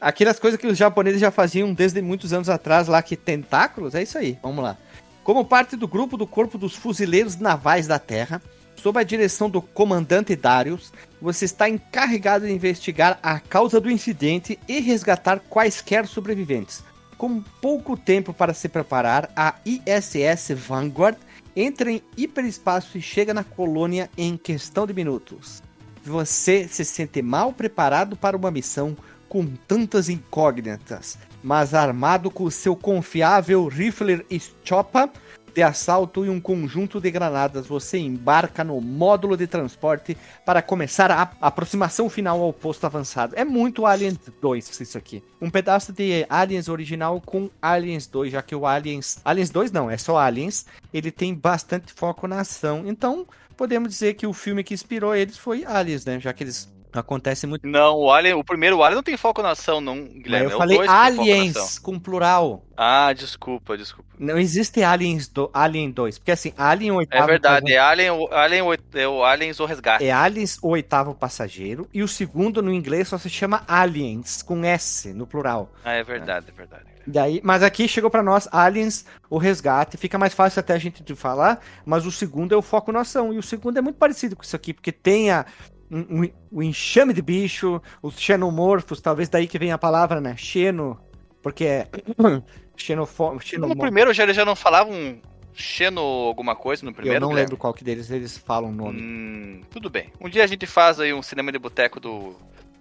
Aquelas coisas que os japoneses já faziam desde muitos anos atrás lá, que tentáculos, é isso aí, vamos lá. Como parte do grupo do Corpo dos Fuzileiros Navais da Terra, sob a direção do comandante Darius, você está encarregado de investigar a causa do incidente e resgatar quaisquer sobreviventes. Com pouco tempo para se preparar, a ISS Vanguard entra em hiperespaço e chega na colônia em questão de minutos. Você se sente mal preparado para uma missão com tantas incógnitas, mas armado com seu confiável rifle Stoppa de assalto e um conjunto de granadas, você embarca no módulo de transporte para começar a aproximação final ao posto avançado. É muito Aliens 2 isso aqui. Um pedaço de Aliens original com Aliens 2, já que o Aliens... Aliens 2 não, é só Aliens. Ele tem bastante foco na ação. Então, podemos dizer que o filme que inspirou eles foi Aliens, né? Já que eles Acontece muito. Não, o Alien, o primeiro Alien não tem foco na ação, não, Mas Guilherme. eu é falei aliens com plural. Ah, desculpa, desculpa. Não existe aliens do Alien 2. Porque assim, Alien o É oitavo. verdade, é Alien, Alien, é o Aliens o Resgate. É Aliens, o oitavo passageiro. E o segundo, no inglês, só se chama Aliens, com S no plural. Ah, é verdade, é verdade. Daí, mas aqui chegou pra nós Aliens, o resgate. Fica mais fácil até a gente de falar. Mas o segundo é o foco na ação. E o segundo é muito parecido com isso aqui, porque tem a, um, um- o enxame de bicho, os xenomorfos, talvez daí que vem a palavra, né? Xeno. Porque é. Xenofo... No primeiro já, eles já não falavam Xeno alguma coisa no primeiro? Eu não lembro qual que deles eles falam o nome. Hum, tudo bem. Um dia a gente faz aí um cinema de boteco do,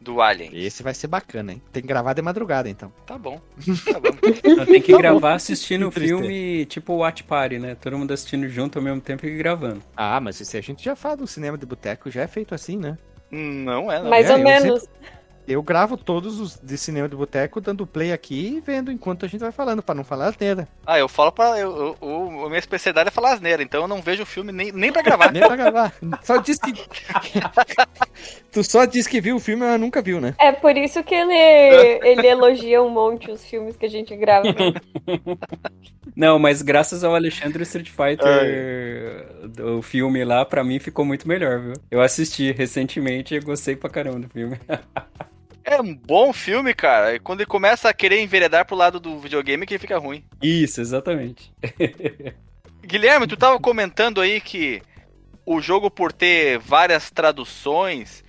do Alien. Esse vai ser bacana, hein? Tem que gravar de madrugada, então. Tá bom. Tá bom. Tem que gravar assistindo o filme tipo Watch Party, né? Todo mundo assistindo junto ao mesmo tempo e gravando. Ah, mas esse a gente já fala do cinema de boteco, já é feito assim, né? não é, não. Mais é, ou menos. Eu gravo todos os de cinema de boteco, dando play aqui e vendo enquanto a gente vai falando, pra não falar asneira. Ah, eu falo pra. Eu, eu- minha especialidade é falar asneira, então eu não vejo o filme nem, nem pra gravar. Nem pra gravar. Só diz que. tu só diz que viu o filme, mas nunca viu, né? É por isso que ele, ele elogia um monte os filmes que a gente grava. Não, mas graças ao Alexandre Street Fighter, o filme lá, pra mim ficou muito melhor, viu? Eu assisti recentemente e gostei pra caramba do filme. É um bom filme, cara. E quando ele começa a querer enveredar pro lado do videogame, que fica ruim. Isso, exatamente. Guilherme, tu tava comentando aí que o jogo, por ter várias traduções,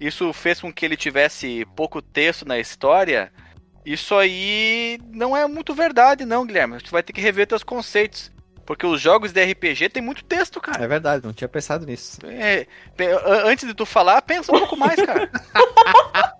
isso fez com que ele tivesse pouco texto na história. Isso aí não é muito verdade, não, Guilherme. Tu vai ter que rever teus conceitos. Porque os jogos de RPG tem muito texto, cara. É verdade, não tinha pensado nisso. É, antes de tu falar, pensa um pouco mais, cara.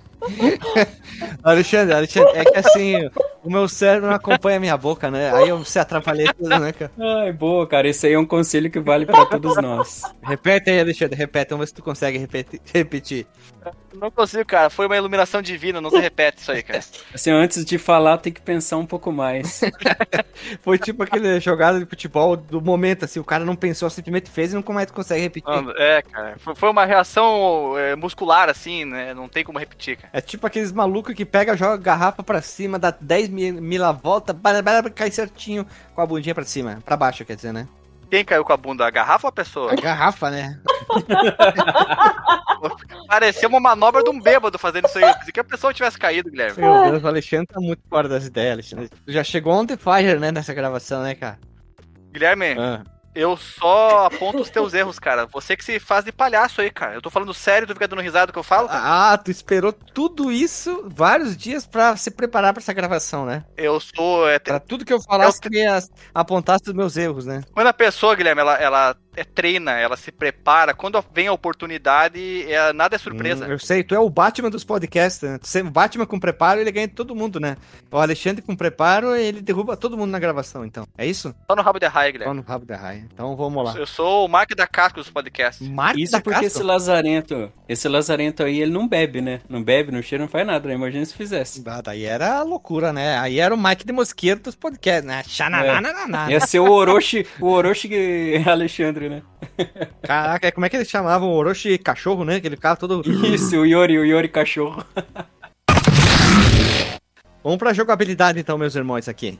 Alexandre, Alexandre, é que assim, o meu cérebro não acompanha a minha boca, né? Aí eu se atrapalhei tudo, né, cara? Ai, boa, cara. Esse aí é um conselho que vale pra todos nós. Repete aí, Alexandre, repete, vamos ver se tu consegue repeti- repetir. Não consigo, cara. Foi uma iluminação divina, não se repete isso aí, cara. Assim, antes de falar, tem que pensar um pouco mais. Foi tipo aquele jogada de futebol do momento, assim, o cara não pensou, simplesmente fez e mais consegue repetir. Não, É, cara. Foi- Foi uma reação é, muscular, assim, né? Não tem como repetir, cara. É tipo aqueles malucos que pega, joga a garrafa pra cima, dá 10 mil, mil a volta, cai certinho com a bundinha pra cima. Pra baixo, quer dizer, né? Quem caiu com a bunda? A garrafa ou a pessoa? A garrafa, né? Parecia uma manobra de um bêbado fazendo isso aí. Pensei que a pessoa tivesse caído, Guilherme. Meu Deus, o Alexandre tá muito fora das ideias, Alexandre. Já chegou on the fire, né, nessa gravação, né, cara? Guilherme, Ah. Eu só aponto os teus erros, cara. Você que se faz de palhaço aí, cara. Eu tô falando sério, tu fica dando risada que eu falo? cara? Ah, tu esperou tudo isso, vários dias, pra se preparar pra essa gravação, né? Eu sou. é, Pra tudo que eu falasse, Eu- tu apontar os meus erros, né? Quando a pessoa, Guilherme, ela, ela é, treina, ela se prepara. Quando vem a oportunidade, é, nada é surpresa. Hum, eu sei, tu é o Batman dos podcasts, né? Tu Batman com preparo, ele ganha todo mundo, né? O Alexandre com preparo, ele derruba todo mundo na gravação, então. É isso? Só no rabo de raia, Só Guilherme. no rabo da raia. Então vamos lá. Eu sou o Mark da Casca dos podcasts. Mark Isso da porque Casca? esse lazarento, esse lazarento aí, ele não bebe, né? Não bebe, não cheira, não faz nada, né? Imagina se fizesse. Ah, daí era loucura, né? Aí era o Mike de Mosqueiro dos podcasts, né? Xananana. Ia ser o Orochi, o Orochi Alexandre, né? Caraca, como é que eles chamavam? O Orochi cachorro, né? Que ele ficava todo. Isso, o Yori, o Yori cachorro. Vamos pra jogabilidade então, meus irmãos, aqui.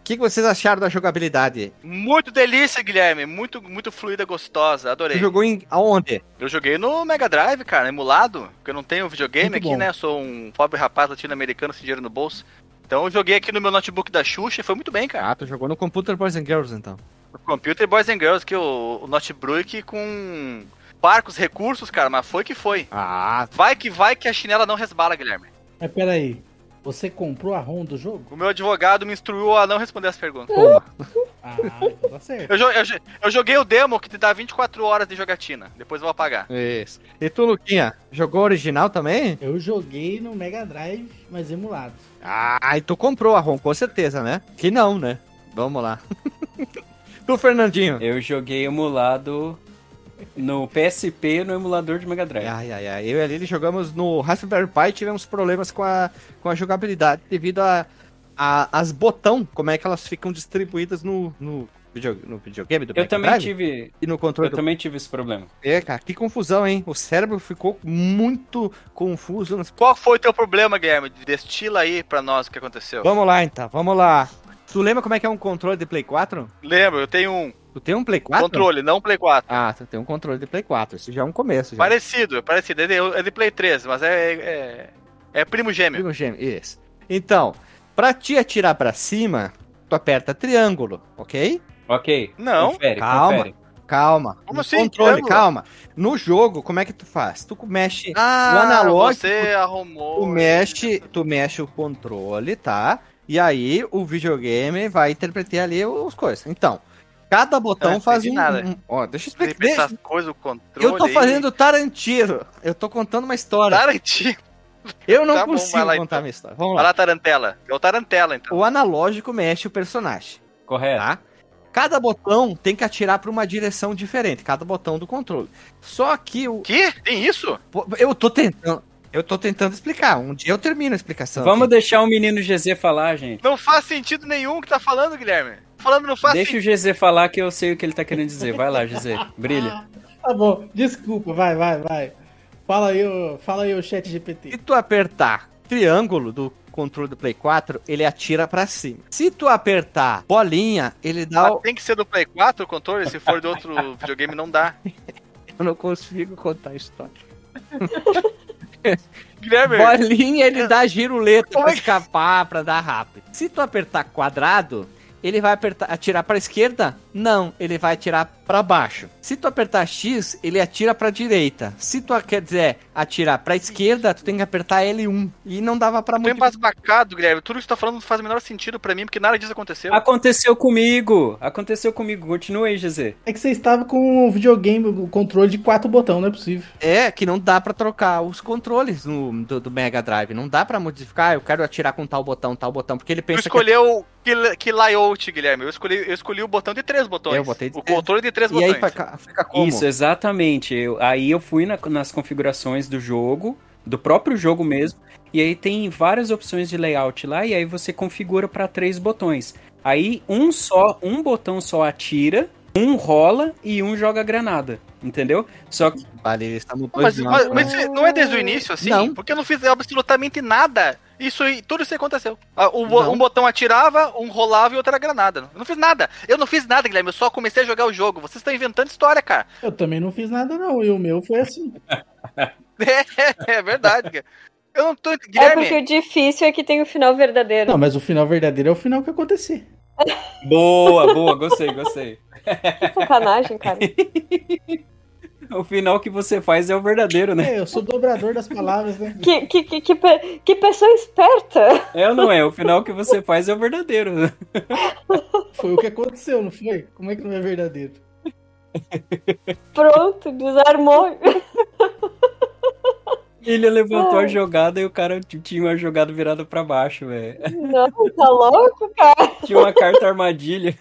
O que, que vocês acharam da jogabilidade? Muito delícia, Guilherme. Muito, muito fluida, gostosa. Tu Adorei. jogou em aonde? Eu joguei no Mega Drive, cara, emulado. Porque eu não tenho videogame Muito aqui, bom. né? Sou um pobre rapaz latino-americano sem dinheiro no bolso. Então eu joguei aqui no meu notebook da Xuxa e foi muito bem, cara. Ah, tu jogou no Computer Boys and Girls, então. O Computer Boys and Girls, que o, o notebook com parcos recursos, cara, mas foi que foi. Ah, Vai que vai que a chinela não resbala, Guilherme. Mas peraí, você comprou a ROM do jogo? O meu advogado me instruiu a não responder as perguntas. Ah, então tá certo. Eu, eu eu joguei o demo que te dá 24 horas de jogatina. Depois eu vou apagar. isso. E tu, Luquinha, jogou original também? Eu joguei no Mega Drive, mas emulado. Ah, e tu comprou a ROM, com certeza, né? Que não, né? Vamos lá. tu, Fernandinho. Eu joguei emulado no PSP no emulador de Mega Drive. Ai, ai, ai. Eu e a Lili jogamos no Raspberry Pi e tivemos problemas com a, com a jogabilidade devido a, a- as botão, como é que elas ficam distribuídas no, no, video- no videogame do Eu Mega também Drive tive. e no controle Eu do também tive esse problema. É, cara, que confusão, hein? O cérebro ficou muito confuso. nas- Qual foi o teu problema, Guilherme? Destila aí pra nós o que aconteceu. Vamos lá, então, vamos lá. Tu lembra como é que é um controle de Play 4? Lembro, eu tenho um Tu tem um Play 4? controle, não um Play 4. Ah, tu tem um controle de Play 4. Isso já é um começo. Já. Parecido, é parecido. É de, é de Play 3, mas é, é, é primo gêmeo. Primo gêmeo, isso. Então, pra te atirar pra cima, tu aperta triângulo, ok? Ok. Não. Confere, Calma. confere. Calma. Como no assim, controle, triângulo? calma. No jogo, como é que tu faz? Tu mexe Ah, o analógico, você arrumou. tu mexe, tu mexe o controle, tá? E aí o videogame vai interpretar ali os coisas. Então, cada botão Não faz um, nada. um- Ó, deixa eu explicar. deixa- essas coisas, o controle. Eu tô aí. fazendo Tarantino. Eu tô contando uma história. Tarantino. Eu não Tá bom, consigo lá, contar então. minha história. Vamos Vai lá. lá, Tarantela. É o Tarantela, então. O analógico mexe o personagem, Correto. tá? Cada botão tem que atirar pra uma direção diferente, cada botão do controle. Só que o Que? Tem isso? Eu tô tentando, eu tô tentando explicar. Um dia eu termino a explicação. Vamos aqui. deixar o menino GZ falar, gente. Não faz sentido nenhum o que tá falando, Guilherme. Falando não faz Deixa sentido. o GZ falar que eu sei o que ele tá querendo dizer. Vai lá, GZ. Brilha. Tá bom, desculpa, vai, vai, vai. Fala aí, ô- fala aí o chat Se GPT. tu apertar triângulo do controle do Play 4, ele atira pra cima. Se tu apertar bolinha, ele dá Mas o... tem que ser do Play 4 o controle? Se for de outro videogame, não dá. Eu não consigo contar a história. Guilherme, Bolinha, ele dá giruleta pra é escapar, pra dar rápido. Se tu apertar quadrado, ele vai apertar, atirar pra esquerda? Não, ele vai atirar pra baixo. Se tu apertar X, ele atira pra direita. Se tu quer dizer atirar pra esquerda, tu tem que apertar L1. E não dava pra tô muito. embasbacado, Guilherme. Tudo que você tá falando não faz o menor sentido pra mim, porque nada disso aconteceu. Aconteceu comigo. Aconteceu comigo. Continua aí, GZ. É que você estava com o videogame, o controle de quatro botões, não é possível. É, que não dá pra trocar os controles no- do, do Mega Drive. Não dá pra modificar, eu quero atirar com tal botão, tal botão, porque ele Tu pensa que escolheu que, que layout, Guilherme. Eu escolhi, eu escolhi o botão de três botões. Eu botei de o três. controle de três E botões. aí fica, fica como? Isso, exatamente. Eu- aí eu fui na- nas configurações do jogo, do próprio jogo mesmo, e aí tem várias opções de layout lá, e aí você configura para três botões. Aí um só, um botão só atira, um rola e um joga granada, entendeu? Só que Vale, ele está mudou Mas, mas, mas não é desde o início, assim? Não. Porque eu não fiz absolutamente nada. Isso aí, tudo isso aconteceu. Ah, o um botão atirava, um rolava e outro era granada. Eu não fiz nada. Eu não fiz nada, Guilherme. Eu só comecei a jogar o jogo. Vocês estão inventando história, cara. Eu também não fiz nada, não. E o meu foi assim. É, é verdade. cara. Eu não tô. É Guilherme, porque o difícil é que tem o final verdadeiro. Não, mas o final verdadeiro é o final que acontecer. Boa, boa, gostei, gostei. Que sacanagem, cara. O final que você faz é o verdadeiro, né? É, eu sou dobrador das palavras, né? Que, que, que, que, pe- que pessoa esperta. É ou não é? O final que você faz é o verdadeiro. né? Foi o que aconteceu, não foi? Como é que não é verdadeiro? Pronto, desarmou. Ele levantou a Ai. jogada e o cara tinha uma jogada virada pra baixo, velho. Não, tá louco, cara? Tinha uma carta armadilha.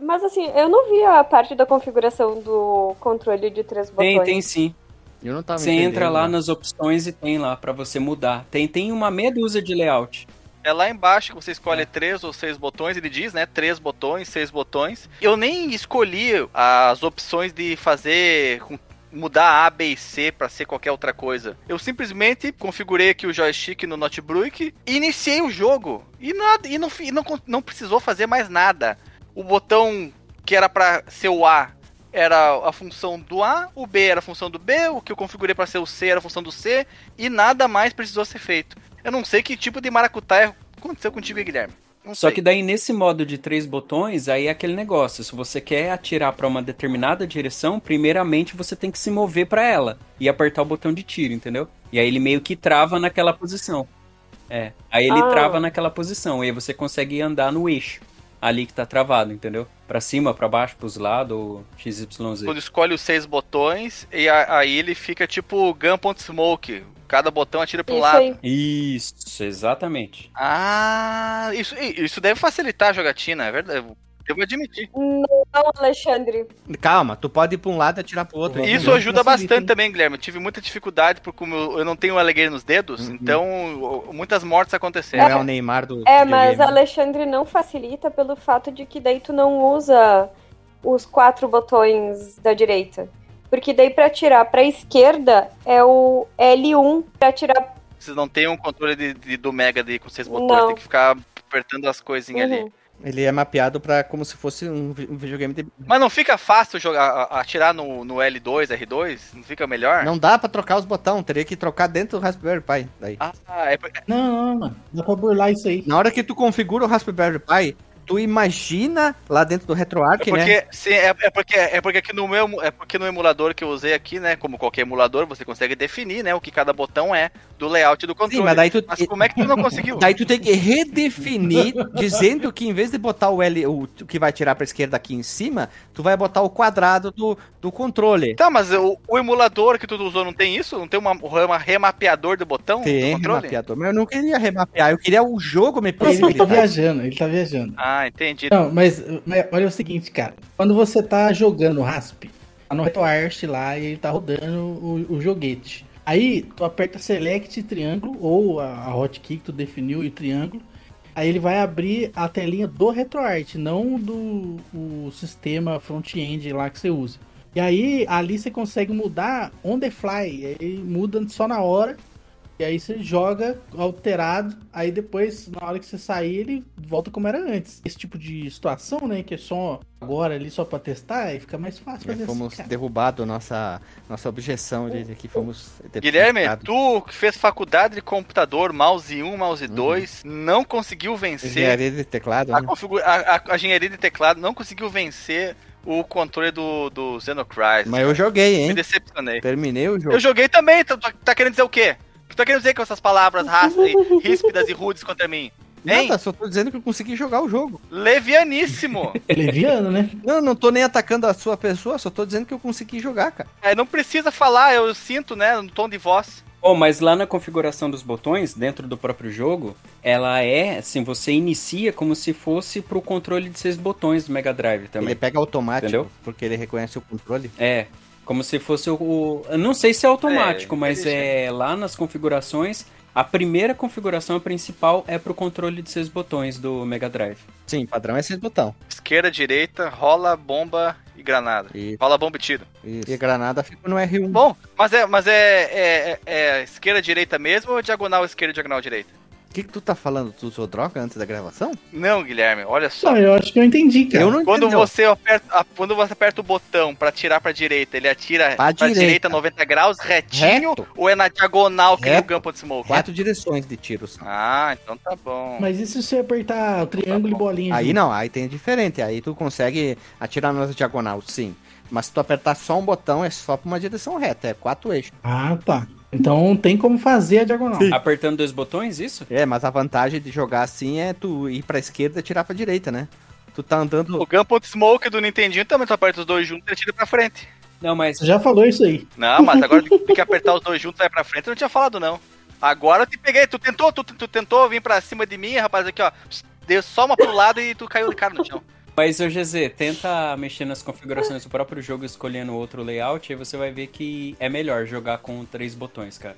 Mas assim, eu não vi a parte da configuração do controle de três botões. Tem, tem sim. Eu não tava Você entra lá né? nas opções e tem lá pra você mudar. Tem, tem uma meia dúzia de layout. é lá embaixo que você escolhe três ou seis botões. Ele diz, né? Três botões, seis botões. Eu nem escolhi as opções de fazer. com- Mudar A, B e C pra ser qualquer outra coisa. Eu simplesmente configurei aqui o joystick no notebook e iniciei o jogo. E nada, e não, e não, não precisou fazer mais nada. O botão que era pra ser o A era a função do A, o B era a função do B, o que eu configurei pra ser o C era a função do C, e nada mais precisou ser feito. Eu não sei que tipo de maracutaia aconteceu contigo, Guilherme. Não Só sei. que daí nesse modo de três botões, aí é aquele negócio. Se você quer atirar pra uma determinada direção, primeiramente você tem que se mover pra ela e apertar o botão de tiro, entendeu? E aí ele meio que trava naquela posição. É. Aí ele Ah. trava naquela posição e aí você consegue andar no eixo ali que tá travado, entendeu? Pra cima, pra baixo, pros lados, ou XYZ. Quando escolhe os seis botões, e a- aí ele fica tipo gun.smoke. Cada botão atira um Isso lado. aí. Isso, exatamente. Ah, isso, isso deve facilitar a jogatina, é verdade. Devo admitir. Não, Alexandre. Calma, tu pode ir pra um lado e atirar pro outro. Isso ajuda facilita, bastante hein? também, Guilherme. Eu tive muita dificuldade porque como eu eu não tenho alegria nos dedos, Uhum. então muitas mortes Não aconteceram. é o Neymar do. É, mas né? Alexandre não facilita pelo fato de que daí tu não usa os quatro botões da direita. Porque daí pra tirar pra esquerda é o L1 pra tirar. Vocês não têm um controle de, de- do Mega de, com seis botões, Não. tem que ficar apertando as coisinhas ali. Ele é mapeado pra como se fosse um, vi- videogame de. Mas não fica fácil jogar, a- atirar no, no L2, R2? Não fica melhor? Não dá pra trocar os botões, teria que trocar dentro do Raspberry Pi. Daí. Ah, é, Não, não, mano. Dá pra burlar isso aí. Na hora que tu configura o Raspberry Pi, tu imagina lá dentro do é RetroArch, né? porque, sim, é, é porque é porque aqui no meu é porque no emulador que eu usei aqui, né, como qualquer emulador, você consegue definir, né, o que cada botão é do layout do controle. Sim, mas daí tu, Mas como é que tu não conseguiu? daí tu tem que redefinir, dizendo que em vez de botar o L, o que vai tirar pra esquerda aqui em cima, tu vai botar o quadrado do, do controle. Tá, mas o, o emulador que tu usou não tem isso? Não tem uma, uma remapeador do botão do Tem controle? remapeador, mas eu não queria remapear, eu queria o jogo me Ele tá viajando, ele tá viajando. Ah, entendi. Não, mas, mas olha o seguinte, cara. Quando você tá jogando Rasp, tá no RetroArch lá e ele tá rodando o, o joguete. Aí tu aperta Select triângulo ou a, a hotkey que tu definiu e triângulo. Aí ele vai abrir a telinha do RetroArch, não do o sistema front-end lá que você usa. E aí ali você consegue mudar on the fly, aí muda só na hora. E aí você joga alterado, aí depois, na hora que você sair, ele volta como era antes. Esse tipo de situação, né, que é só agora ali só pra testar, aí fica mais fácil fazer É, fomos assim, derrubados nossa, nossa objeção de de que fomos. Guilherme, tu que fez faculdade de computador, mouse 1, mouse 2, não conseguiu vencer Engenharia de teclado, a, né? configura- a, a- a engenharia de teclado, não conseguiu vencer o controle do, do Xenocrisis. Mas eu joguei, Me hein? decepcionei. Terminei o jogo. Eu joguei também, tá, tá- tá querendo dizer o quê? Que tu tá querendo dizer com essas palavras e ríspidas e rudes contra mim? Hein? Nada, só tô dizendo que eu consegui jogar o jogo. Levianíssimo. É leviano, né? Não, não tô nem atacando a sua pessoa, só tô dizendo que eu consegui jogar, cara. É, não precisa falar, eu sinto, né, no tom de voz. Bom, mas lá na configuração dos botões, dentro do próprio jogo, ela é, assim, você inicia como se fosse pro controle de seis botões do Mega Drive também. Ele pega automático, Entendeu? porque ele reconhece o controle. É, como se fosse o. o- eu não sei se é automático, É, mas é lá nas configurações. A primeira configuração a principal é pro controle de seis botões do Mega Drive. Sim, padrão é esse botão. Esquerda, direita, rola, bomba e granada. E, Rola, bomba e tiro. e a granada fica no R1. Bom, mas é, mas é, é, é- é esquerda, direita mesmo ou diagonal, esquerda, diagonal, direita? O que, que tu tá falando? Tu usou droga antes da gravação? Não, Guilherme, olha só. Não, eu acho que eu entendi, cara. Eu não Quando entendeu. você, aperta, quando você aperta o botão pra tirar pra direita, ele atira Pra pra, direita. direita. 90 graus, retinho, Reto. ou é na diagonal que nem o Reto. Gunpowder Smoke? Quatro direções de tiros. Ah, então tá bom. Mas e se você apertar o triângulo e bolinha? Aí não, aí tem diferente. Aí tu consegue atirar na diagonal, sim. Mas se tu apertar só um botão, é só pra uma direção reta, é quatro eixos. Ah, tá. Então tem como fazer a diagonal. Apertando dois botões, isso? É, mas a vantagem de jogar assim é tu ir pra esquerda e tirar pra direita, né? Tu tá andando. O Gunpowder Smoke do Nintendinho também tu aperta os dois juntos e atira pra frente. Não, mas. Você já falou isso aí. Não, mas agora tem que apertar os dois juntos e vai pra frente, eu não tinha falado não. Agora eu te peguei, tu tentou, tu, tu tentou vir pra cima de mim, rapaz, aqui ó. Deu só uma pro lado e tu caiu de cara no chão. Mas, ô GZ, tenta mexer nas configurações do próprio jogo escolhendo outro layout, aí você vai ver que é melhor jogar com três botões, cara.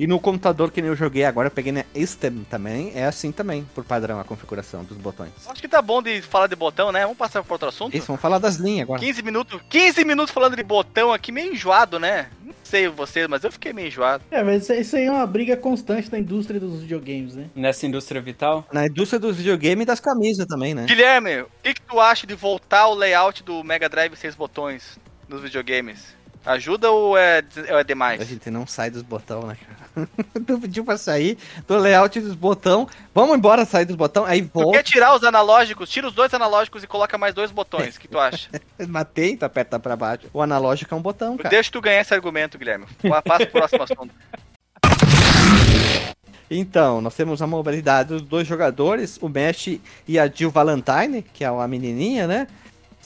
E no computador que nem eu joguei agora, eu peguei na Stem também, é assim também, por padrão, a configuração dos botões. Acho que tá bom de falar de botão, né? Vamos passar pra outro assunto? Isso, vamos falar das linhas agora. 15 minutos, 15 minutos falando de botão aqui, meio enjoado, né? Não sei vocês, mas eu fiquei meio enjoado. É, mas isso- isso aí é uma briga constante na indústria dos videogames, né? Nessa indústria vital, Na indústria dos videogames e das camisas também, né? Guilherme, o que, que tu acha de voltar o layout do Mega Drive 6 botões nos videogames? Ajuda ou é, é A demais? gente não sai dos botões, né, cara? tu pediu pra sair do layout dos botões. Vamos embora sair dos botões, aí Tu volta. quer tirar os analógicos? Tira os dois analógicos e coloca mais dois botões. O que tu acha? Matei, tu aperta pra baixo. O analógico é um botão, cara. Deixa tu ganhar esse argumento, Guilherme. Passa pro próximo assunto. Então, nós temos a mobilidade dos dois jogadores, o Mesh e a Jill Valentine, que é uma menininha, né?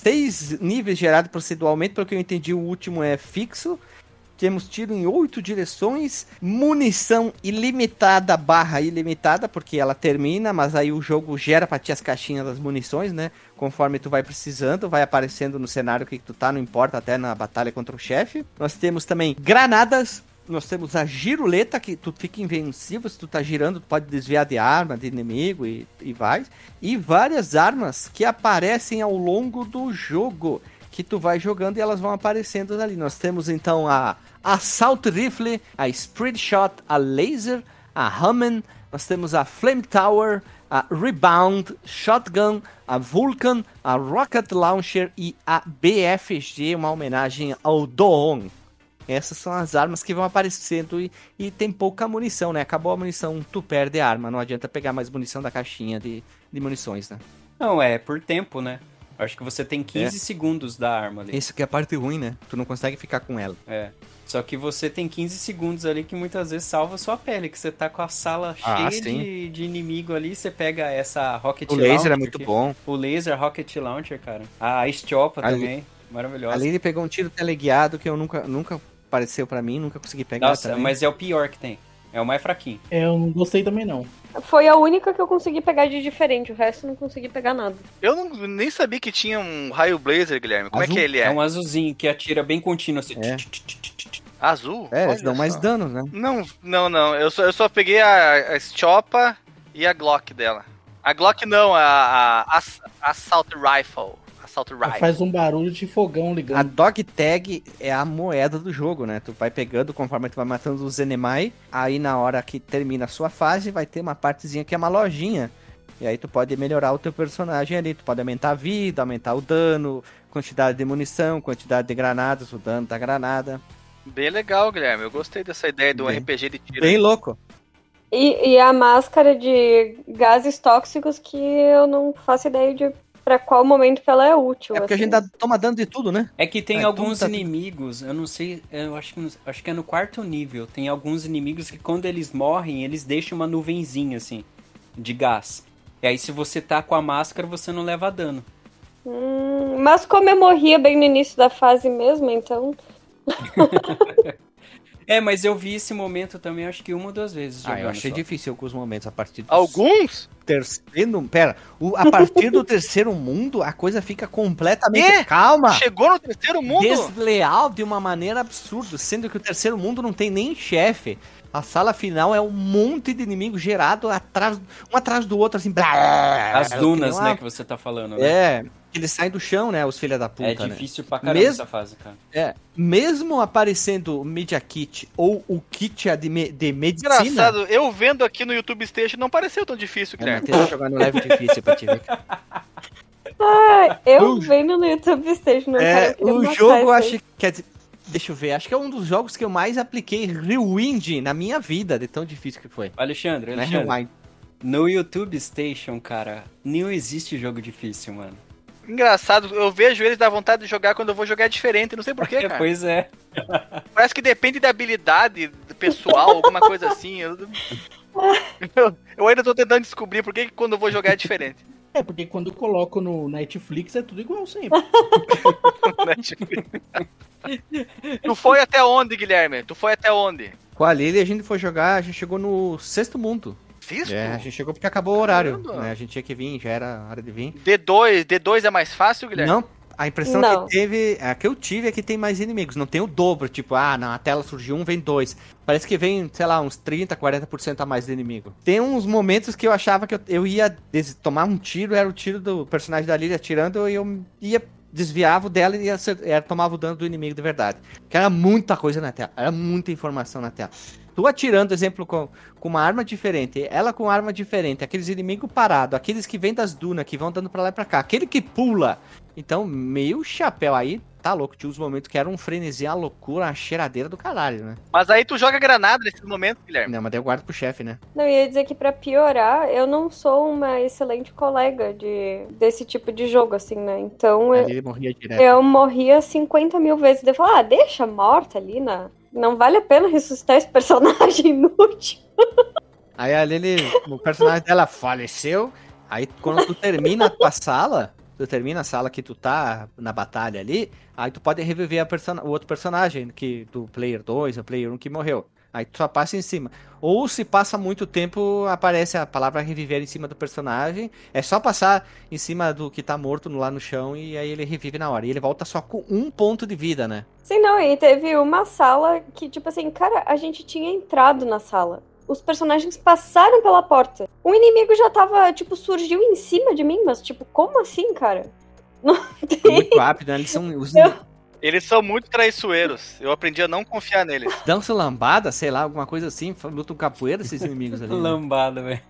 Seis níveis gerados proceduralmente, pelo que eu entendi, o último é fixo. temos tiro em oito direções, munição ilimitada barra ilimitada, porque ela termina, mas aí o jogo gera pra ti as caixinhas das munições, né? Conforme tu vai precisando, vai aparecendo no cenário que tu tá, não importa, até na batalha contra o chefe. Nós temos também granadas, nós temos a giruleta, que tu fica invencível, se tu tá girando, tu pode desviar de arma, de inimigo e, e vai. E várias armas que aparecem ao longo do jogo, que tu vai jogando e elas vão aparecendo ali. Nós temos então a Assault Rifle, a Spread Shot, a Laser, a Hummen, nós temos a Flame Tower, a Rebound, Shotgun, a Vulcan, a Rocket Launcher e a BFG, uma homenagem ao Doon. Essas são as armas que vão aparecendo e, e tem pouca munição, né? Acabou a munição, tu perde a arma. Não adianta pegar mais munição da caixinha de, de munições, né? Não, é por tempo, né? Acho que você tem 15 É. segundos da arma ali. Isso que é a parte ruim, né? Tu não consegue ficar com ela. É. Só que você tem 15 segundos ali que muitas vezes salva sua pele, que você tá com a sala Ah, cheia de, de inimigo ali, você pega essa Rocket O laser Launcher é muito que- bom. O laser Rocket Launcher, cara. A Estiopa Ali- também, maravilhosa. Ali ele pegou um tiro teleguiado que eu nunca, nunca apareceu pra mim, nunca consegui pegar Nossa, também. mas é o pior que tem. É o mais fraquinho. É, eu não gostei também, não. Foi a única que eu consegui pegar de diferente, o resto eu não consegui pegar nada. Eu não, nem sabia que tinha um raio blazer, Guilherme. Como Azul? é que ele É, é? um azulzinho que atira bem contínuo assim. É. Azul? É, eles dão mais danos, né? Não, não, não. Eu só, eu só peguei a, a Stiopa e a Glock dela. A Glock não, a, a, Ass- Assault Rifle. Assault Rifle. faz um barulho de fogão A ligando. dog tag é a moeda do jogo, né? Tu vai pegando conforme tu vai matando os Enemai. Aí na hora que termina a sua fase, vai ter uma partezinha que é uma lojinha. E aí tu pode melhorar o teu personagem ali. Tu pode aumentar a vida, aumentar o dano, quantidade de munição, quantidade de granadas, o dano da granada. Bem legal, Guilherme. Eu gostei dessa ideia do Bem- RPG de tiro. Bem louco. E, e a máscara de gases tóxicos que eu não faço ideia de pra qual momento que ela é útil. É porque a assim. gente dá- toma dano de tudo, né? É que tem É, alguns tá- inimigos, eu não sei, eu acho que, acho que é no quarto nível. Tem alguns inimigos que quando eles morrem, eles deixam uma nuvenzinha assim, de gás. E aí se você tá com a máscara, você não leva dano. Hum, mas como eu morria bem no início da fase mesmo, então. É, mas eu vi esse momento também, acho que uma ou duas vezes. Ah, eu achei só. difícil alguns momentos a partir do Alguns? terceiro. Pera, o- a partir do terceiro mundo, a coisa fica completamente É? calma. Chegou no terceiro mundo? desleal de uma maneira absurda, sendo que o terceiro mundo não tem nem chefe. A sala final é um monte de inimigo gerado atrás, um atrás do outro, assim. Blá, As dunas, que nem uma- né, que você tá falando, né? É, eles saem do chão, né, os filha da puta, É né? difícil pra caramba Mesmo- essa fase, cara. É, mesmo aparecendo o Media Kit ou o kit de, me- de medicina... Engraçado, eu vendo aqui no YouTube Station não pareceu tão difícil, É, mas Guilherme. tem que jogar no leve difícil pra te ver. Ah, eu O- vendo no YouTube Station, não É, cara, o jogo, acho que. Quer dizer, deixa eu ver, acho que é um dos jogos que eu mais apliquei Rewind na minha vida, de tão difícil que foi. Alexandre, Né, Alexandre, Rewind. no YouTube Station, cara, não existe jogo difícil, mano. Engraçado, eu vejo eles dar vontade de jogar quando eu vou jogar diferente, não sei porquê, cara. pois é. Parece que depende da habilidade do pessoal, alguma coisa assim. Eu, eu, eu ainda tô tentando descobrir por que quando eu vou jogar é diferente. É, porque quando eu coloco no Netflix é tudo igual sempre. Tu foi até onde, Guilherme? Tu foi até onde? Com a Lily a gente foi jogar, a gente chegou no sexto mundo. Fiz? É, a gente chegou porque acabou o horário. Né? A gente tinha que vir, já era hora de vir. D2, D2 é mais fácil, Guilherme? Não, a impressão Não. que teve, a que eu tive é que tem mais inimigos. Não tem o dobro, tipo, ah, na tela surgiu um, vem dois. Parece que vem, sei lá, uns 30, 40% a mais de inimigo. Tem uns momentos que eu achava que eu, eu ia des- tomar um tiro, era o tiro do personagem da Lily atirando, e eu ia desviava o dela e ia tomava o dano do inimigo de verdade. Que era muita coisa na tela, era muita informação na tela. Tu atirando, exemplo, com, com uma arma diferente, ela com arma diferente, aqueles inimigos parados, aqueles que vêm das dunas, que vão dando pra lá e pra cá, aquele que pula. Então, meio chapéu aí, tá louco. Tinha uns momentos que era um frenesi, uma loucura, uma cheiradeira do caralho, né? Mas aí tu joga granada nesses momentos, Guilherme. Não, mas daí eu guardo pro chefe, né? Não, eu ia dizer que pra piorar, eu não sou uma excelente colega de, desse tipo de jogo, assim, né? Então eu, Ali ele morria direto. eu morria 50 mil vezes. Eu falava, ah, deixa morta ali, na... não vale a pena ressuscitar esse personagem inútil. Aí ali ele, o personagem dela faleceu. Aí quando tu termina a tua sala, Tu termina a sala que tu tá na batalha ali, aí tu pode reviver a o outro personagem que do player 2 ou player 1 que morreu. Aí tu só passa em cima. Ou se passa muito tempo, aparece a palavra reviver em cima do personagem. É só passar em cima do que tá morto lá no chão e aí ele revive na hora. E ele volta só com um ponto de vida, né? Sim, não, e teve uma sala que, tipo assim, cara, a gente tinha entrado na sala. Os personagens passaram pela porta. Um inimigo já tava, tipo, surgiu em cima de mim, mas, tipo, como assim, cara? Não tem. Muito rápido, né? Eles são. Os Eu- Eles são muito traiçoeiros. Eu aprendi a não confiar neles. dançam lambada, sei lá, alguma coisa assim. Lutam capoeira esses inimigos ali. né? Lambada, velho.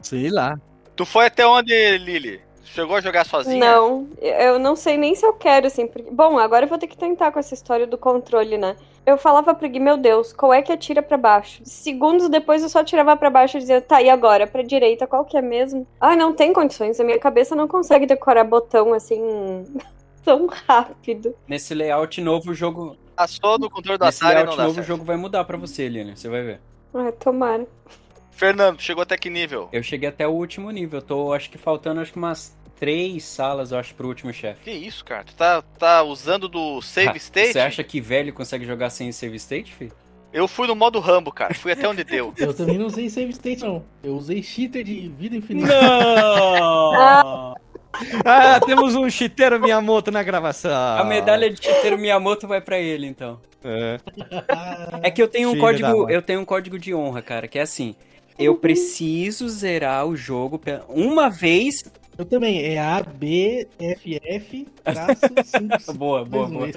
Sei lá. Tu foi até onde, Lily? Chegou a jogar sozinha? Não, eu não sei nem se eu quero, assim. Porque... Bom, agora eu vou ter que tentar com essa história do controle, né? Eu falava pro Gui, meu Deus, qual é que atira pra baixo? Segundos depois eu só tirava pra baixo e dizia, tá, e agora? Pra direita, qual que é mesmo? Ai, não tem condições, a minha cabeça não consegue decorar botão assim tão rápido. Nesse layout novo, o jogo. Passou do controle do Nesse layout novo, o jogo vai mudar pra você, Lilian. Você vai ver. Ai, tomara. Fernando, chegou até que nível? Eu cheguei até o último nível. Tô, acho que faltando acho que umas três salas, eu acho, pro último chefe. Que isso, cara? Tu tá, tá usando do save state? Você acha que velho consegue jogar sem save state, filho? Eu fui no modo Rambo, cara. Fui até onde deu. Eu também não usei save state, não. Eu usei cheater de vida infinita. Não! Ah, temos um chiteiro Miyamoto na gravação. A medalha de cheater Miyamoto vai pra ele, então. É. É que eu tenho um Filho código, eu tenho um código de honra, cara, que é assim. Eu preciso zerar o jogo uma vez. Eu também. É A, B, F, F, traço, 5. Boa, boa, boa.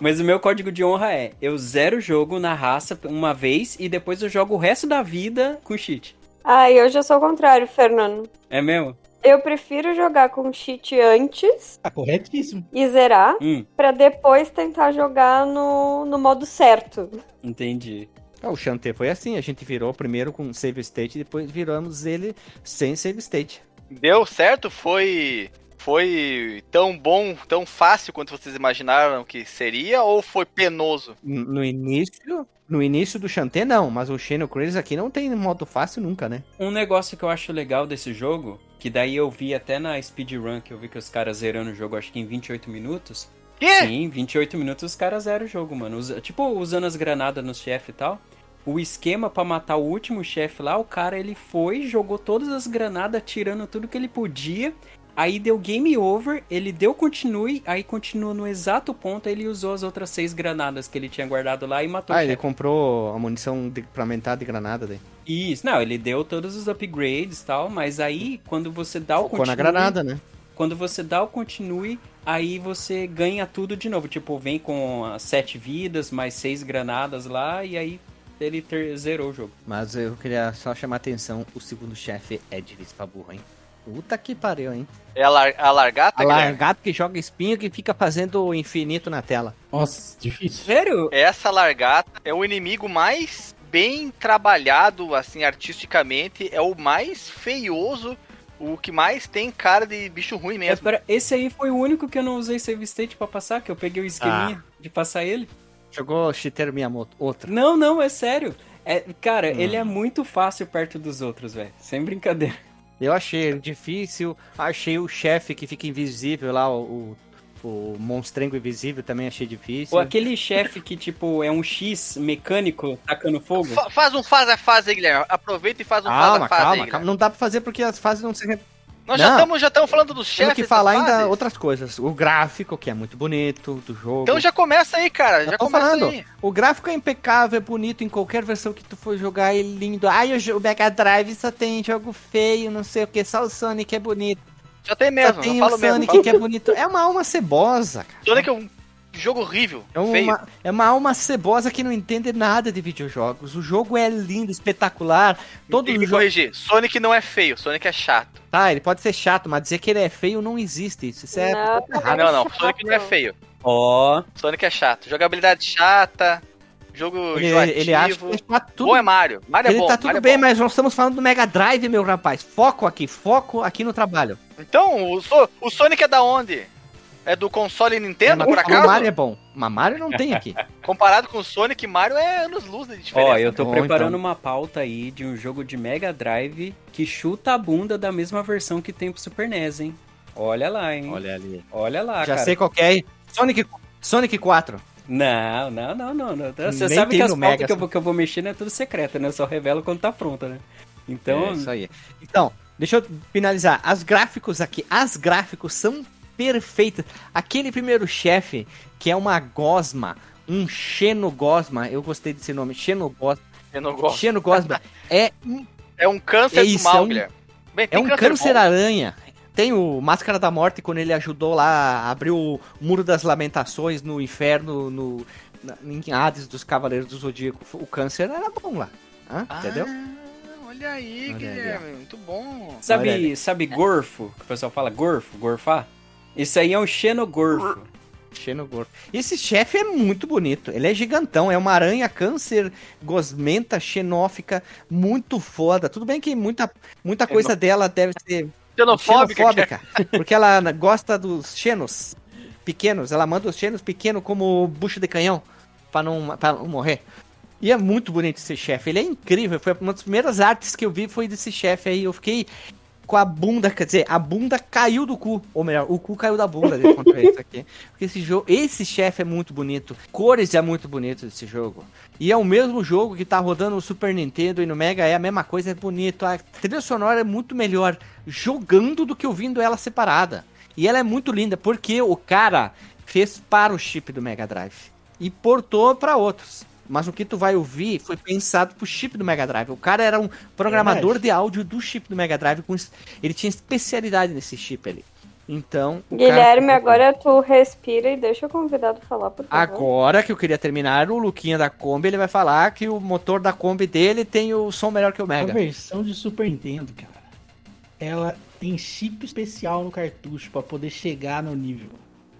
Mas o meu código de honra é: eu zero o jogo na raça uma vez e depois eu jogo o resto da vida com cheat. Ai, eu já sou o contrário, Fernando. É mesmo? Eu prefiro jogar com cheat antes Ah, corretíssimo. e zerar, Hum, pra depois tentar jogar no, no modo certo. entendi. Ah, o Shantae foi assim, a gente virou primeiro com save state, depois viramos ele sem save state. Deu certo? Foi. Foi tão bom, tão fácil quanto vocês imaginaram que seria? Ou foi penoso? No início, no início do Shantae não, mas o Xeno Crazy aqui não tem modo fácil nunca, né? Um negócio que eu acho legal desse jogo, que daí eu vi até na speedrun, que eu vi que os caras zerando o jogo, acho que em 28 minutos. Quê? Sim, 28 minutos os caras zeram o jogo, mano. Usa- tipo, usando as granadas no chefe e tal. O esquema pra matar o último chefe lá, o cara ele foi, jogou todas as granadas, tirando tudo que ele podia. Aí deu game over, ele deu continue, aí continua no exato ponto, aí ele usou as outras seis granadas que ele tinha guardado lá e matou Ah, o ele chefe. comprou a munição de, pra aumentar de granada daí. Isso, não, ele deu todos os upgrades e tal, mas aí quando você dá o Focou continue, na granada, né? quando você dá o continue, aí você ganha tudo de novo. Tipo, vem com as sete vidas, mais seis granadas lá, e aí ele ter- zerou o jogo. Mas eu queria só chamar a atenção, o segundo chefe é difícil pra burro, hein? Puta que pariu, hein? É a, lar a largata, A largata que joga espinho que fica fazendo o infinito na tela. Nossa, difícil. Sério? Essa largata é o inimigo mais bem trabalhado, assim, artisticamente. É o mais feioso, o que mais tem cara de bicho ruim É, mesmo. pera, esse aí foi o único que eu não usei save state pra passar, que eu peguei o esqueminha de passar ele. Jogou Shiteiro Miyamoto. Outro. Não, não, é sério. É, cara, Hum. ele é muito fácil perto dos outros, velho. Sem brincadeira. Eu achei ele difícil. Achei o chefe que fica invisível lá, o, o, o monstrengo invisível, também achei difícil. Ou aquele chefe que, tipo, é um X mecânico tacando fogo. Fa- faz um faz a fase aí, Guilherme. Aproveita e faz um faz Calma, a fase aí, calma, calma. Não dá pra fazer porque as fases não se Nós Não. já estamos já estamos falando dos chefes que das falar ainda outras coisas. O gráfico, que é muito bonito do jogo. Então já começa aí, cara. Já, Já começa falando. aí. O gráfico é impecável, é bonito em qualquer versão que tu for jogar, é lindo. Ai, o o Mega Drive só tem jogo feio, não sei o que, só o Sonic é bonito. Já tem mesmo, só tem eu o falo mesmo. Sonic falo que é bonito. É uma alma cebosa, cara. Sonic é um jogo horrível, É feio. uma, é uma alma cebosa que não entende nada de videojogos. O jogo é lindo, espetacular. Todo Tem que me jogo. corrigir. Sonic não é feio, Sonic é chato. Tá, ele pode ser chato, mas dizer que ele é feio não existe. Isso, isso é. Não, tá errado. não, não, chato. Sonic não é feio. Ó, Sonic é chato. Jogabilidade chata, jogo Ele, enjoativo. ele acha que é chato tudo. Bom é Mario. Mario ele é bom. tá tudo Mario é bem, bom. mas nós estamos falando do Mega Drive, meu rapaz. Foco aqui, foco aqui no trabalho. Então, o, So- o Sonic é da onde? É do console Nintendo, mas por o acaso? Mario é bom. Mas Mario não tem aqui. Comparado com o Sonic, Mario é anos luz de diferença. Ó, eu tô Bom, preparando então. uma pauta aí de um jogo de Mega Drive que chuta a bunda da mesma versão que tem pro Super NES, hein? Olha lá, hein? Olha ali. Olha lá, Já cara. sei qual que é. hein? Sonic, Sonic 4. Não, não, não, não. não. Você Nem sabe que as pautas Mega, que eu, vou, que eu vou mexer não é tudo secreta, né? Eu só revelo quando tá pronta, né? Então, É isso aí. Então, deixa eu finalizar. As gráficos aqui, as gráficos são perfeitas. Aquele primeiro chefe, que é uma gosma, um xenogosma, eu gostei desse nome, xenogosma. Gosto. Xenogosma é, É um câncer É do isso, mal, é um- Guilherme. Bem, é um câncer câncer aranha. Tem o Máscara da Morte quando ele ajudou lá a abrir o Muro das Lamentações no inferno, no, na, em Hades dos Cavaleiros do Zodíaco. O câncer era bom lá. Hã? Entendeu? Ah, olha aí, Olha aí, Guilherme. Muito bom. Sabe, sabe gorfo? Que o pessoal fala gorfo, gorfar? Isso aí é um xenogorfo. Xenogorfo. Esse chefe é muito bonito. Ele é gigantão. É uma aranha câncer gosmenta, xenófica, muito foda. Tudo bem que muita, muita coisa dela deve ser Xenofóbica. xenofóbica. Porque ela gosta dos xenos pequenos. Ela manda os xenos pequenos como bucho de canhão pra não, pra não morrer. E é muito bonito esse chefe. Ele é incrível. Foi uma das primeiras artes que eu vi foi desse chefe aí. Eu fiquei com a bunda, quer dizer, a bunda caiu do cu. Ou melhor, o cu caiu da bunda dele contra isso aqui. Porque esse jogo, esse chefe é muito bonito. Cores é muito bonito desse jogo. E é o mesmo jogo que tá rodando no Super Nintendo e no Mega é a mesma coisa, é bonito. A trilha sonora é muito melhor jogando do que ouvindo ela separada. E ela é muito linda porque o cara fez para o chip do Mega Drive e portou para outros. Mas o que tu vai ouvir foi pensado pro chip do Mega Drive. O cara era um programador Verdade. de áudio do chip do Mega Drive. Com... Ele tinha especialidade nesse chip ali. Então. o Guilherme, cara- agora tu respira e deixa o convidado falar, por favor. Agora que eu queria terminar, o Luquinha da Kombi ele vai falar que o motor da Kombi dele tem o som melhor que o A Mega. versão de Super Nintendo, cara, ela tem chip especial no cartucho pra poder chegar no nível.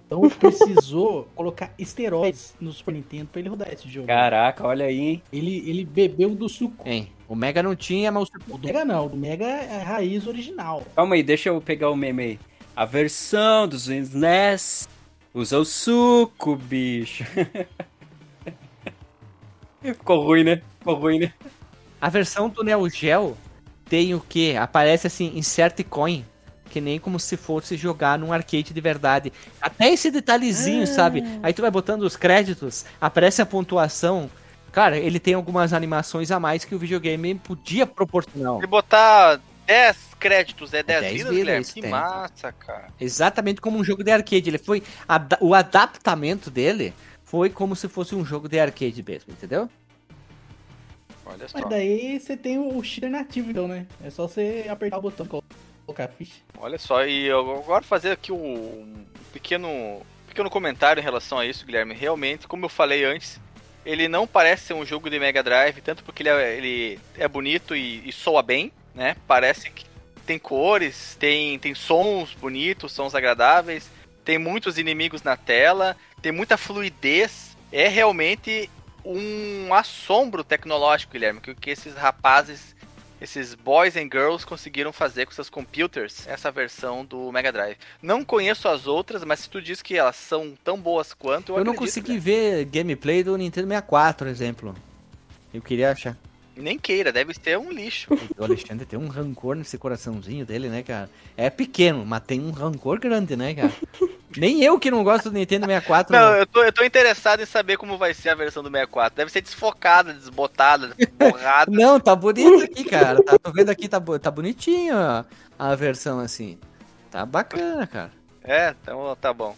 Então precisou colocar esteroides no Super Nintendo pra ele rodar esse jogo. Caraca, olha aí, hein? Ele, ele bebeu do suco. Hein, o Mega não tinha, mas o O do Mega não, o do Mega é a raiz original. Calma aí, deixa eu pegar o meme aí. A versão dos SNES usa o suco, bicho. Ficou ruim, né? Ficou ruim, né? A versão do Neo Geo tem o que? Aparece assim, insert coin. Que nem como se fosse jogar num arcade de verdade. Até esse detalhezinho, sabe? Aí tu vai botando os créditos, aparece a pontuação. Cara, ele tem algumas animações a mais que o videogame podia proporcionar. Se botar 10 créditos, é 10, 10 vidas, vidas, Que tem. massa, cara. Exatamente como um jogo de arcade. Ele foi. ada- O adaptamento dele foi como se fosse um jogo de arcade mesmo, entendeu? Olha só. Mas daí você tem o cheater nativo, então, né? É só você apertar o botão colocar ficha. Olha só, e eu agora fazer aqui um pequeno, pequeno comentário em relação a isso, Guilherme. Realmente, como eu falei antes, ele não parece ser um jogo de Mega Drive, tanto porque ele é, ele é bonito e, e soa bem, né? Parece que tem cores, tem, tem sons bonitos, sons agradáveis, tem muitos inimigos na tela, tem muita fluidez. É realmente um assombro tecnológico, Guilherme, que, que esses rapazes esses boys and girls conseguiram fazer com seus computers essa versão do Mega Drive. Não conheço as outras, mas se tu diz que elas são tão boas quanto, eu, Eu, não consegui né? ver gameplay do Nintendo 64, por exemplo. Eu queria achar. Nem queira, deve ser um lixo. O Alexandre tem um rancor nesse coraçãozinho dele, né, cara? É pequeno, mas tem um rancor grande, né, cara? Nem eu que não gosto do Nintendo 64. Não, eu tô, eu tô interessado em saber como vai ser a versão do 64. Deve ser desfocada, desbotada, borrada. Não, tá bonito aqui, cara. Tá, tô vendo aqui, tá, tá bonitinho ó, a versão assim. Tá bacana, cara. É, então tá bom.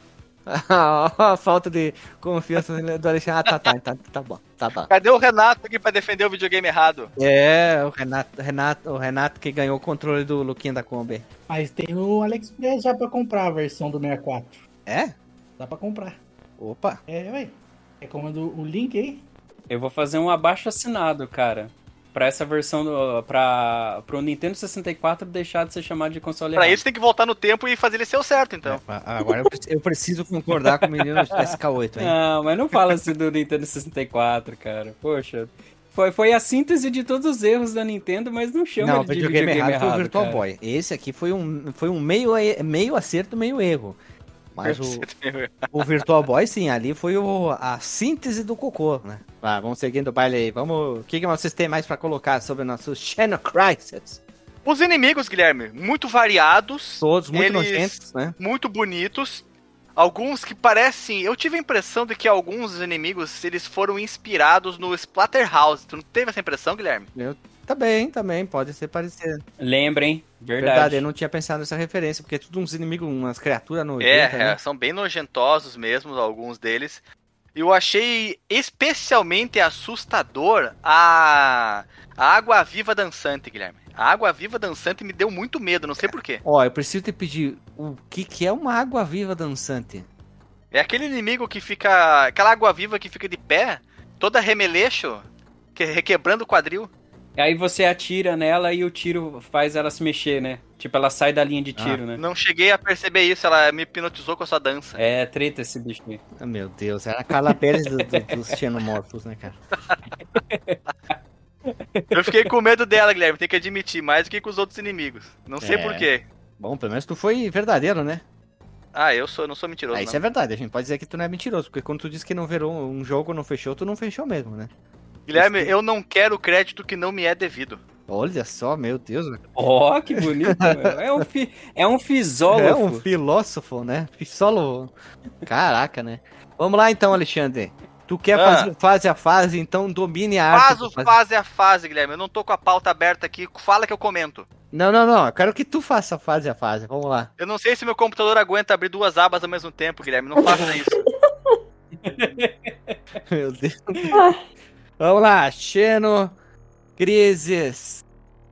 A falta de confiança do Alexandre. Ah, tá, tá, tá, tá bom, tá bom. Cadê o Renato aqui pra defender o videogame errado? É, o Renato, Renato, o Renato que ganhou o controle do Luquinha da Kombi. Mas tem no AliExpress já pra comprar a versão do 64. É? Dá pra comprar. Opa. É, ué. É comando o link aí. Eu vou fazer um abaixo assinado, cara. Pra essa versão do. Pra, pro Nintendo 64 deixar de ser chamado de console Pra errado. isso tem que voltar no tempo e fazer ele ser o certo, então. É, agora eu preciso, eu preciso concordar com o menino SK8, hein? Não, mas não fala assim do Nintendo 64, cara. Poxa. Foi, foi a síntese de todos os erros da Nintendo, mas não chama Não, ele de videogame, videogame errado, foi o errado, Virtual cara. Boy. Esse aqui foi um, foi um meio, meio acerto, meio erro. Mas o, o Virtual Boy, sim, ali foi o, a síntese do cocô, né? Vai, vamos seguindo o baile aí. Vamos. O que, que vocês têm mais pra colocar sobre o nosso Channel Crisis? Os inimigos, Guilherme, muito variados. Todos muito nojentos, né? muito bonitos. Alguns que parecem. Eu tive a impressão de que alguns inimigos eles foram inspirados no Splatterhouse. Tu não teve essa impressão, Guilherme? Também, também, pode ser parecido. Lembrem, Verdade. verdade. eu não tinha pensado nessa referência, porque é tudo uns inimigos, umas criaturas É, nojentas, né? é, são bem nojentosos mesmo, alguns deles. Eu achei especialmente assustador a, a água viva dançante, Guilherme. A água viva dançante me deu muito medo, não sei porquê. Ó, eu preciso te pedir, o que que é uma água viva dançante? É aquele inimigo que fica. Aquela água viva que fica de pé, toda remeleixo, que, requebrando o quadril. Aí você atira nela e o tiro faz ela se mexer, né? Tipo, ela sai da linha de tiro, né? Não cheguei a perceber isso, ela me hipnotizou com a sua dança. É treta esse bicho aí. Ah, meu Deus, era a Carla Pérez do- do- dos xenomorfos, né, cara? Eu fiquei com medo dela, Guilherme, tem que admitir, mais do que com os outros inimigos. Não sei É. porquê. Bom, pelo menos tu foi verdadeiro, né? Ah, eu sou, não sou mentiroso. Ah, não. isso é verdade, a gente pode dizer que tu não é mentiroso, porque quando tu diz que não virou um jogo, não fechou, tu não fechou mesmo, né? Guilherme, eu não quero o crédito que não me é devido. Olha só, meu Deus. Ó, que bonito. é, um fi... é um É fisógrafo. um filósofo, né? Fisólogo. Caraca, né? Vamos lá então, Alexandre. Tu quer Ah. fazer fase a fase, então domine a arte. Faz o fase a fase, Guilherme. Eu não tô com a pauta aberta aqui. Fala que eu comento. Não, não, não. Eu quero que tu faça fase a fase. Vamos lá. Eu não sei se meu computador aguenta abrir duas abas ao mesmo tempo, Guilherme. Não faça isso. Meu Deus. Vamos lá. Xeno Crises.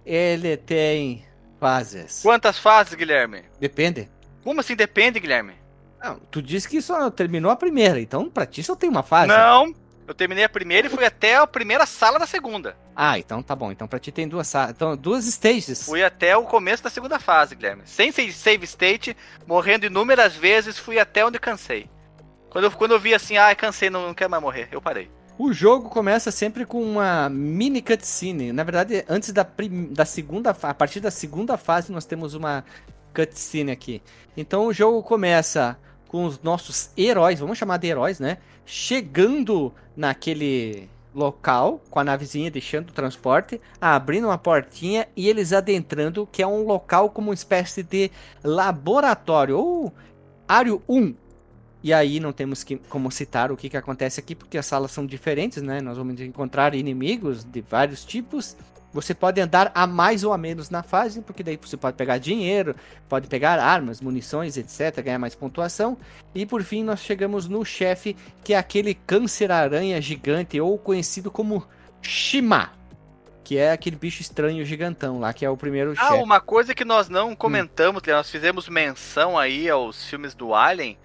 Ele tem fases. Quantas fases, Guilherme? Depende. Como assim depende, Guilherme? Não, tu disse que só terminou a primeira, então pra ti só tem uma fase. Não. Eu terminei a primeira e fui até a primeira sala da segunda. Ah, então tá bom. Então pra ti tem duas, sa- então, duas stages. Fui até o começo da segunda fase, Guilherme. Sem sa- save state, morrendo inúmeras vezes, fui até onde cansei. Quando eu, quando eu vi assim, ah, cansei, não, não quero mais morrer, eu parei. O jogo começa sempre com uma mini cutscene. Na verdade, antes da, da segunda, a partir da segunda fase nós temos uma cutscene aqui. Então o jogo começa com os nossos heróis, vamos chamar de heróis, né? Chegando naquele local com a navezinha deixando o transporte, abrindo uma portinha e eles adentrando, que é um local como uma espécie de laboratório ou área 1 e aí não temos que, como citar o que, que acontece aqui, porque as salas são diferentes, né? Nós vamos encontrar inimigos de vários tipos. Você pode andar a mais ou a menos na fase, porque daí você pode pegar dinheiro, pode pegar armas, munições, etc, ganhar mais pontuação. E por fim nós chegamos no chefe, que é aquele câncer-aranha gigante, ou conhecido como Shima, que é aquele bicho estranho gigantão lá, que é o primeiro Ah, chefe. uma coisa que nós não comentamos, Leandro, nós fizemos menção aí aos filmes do Alien,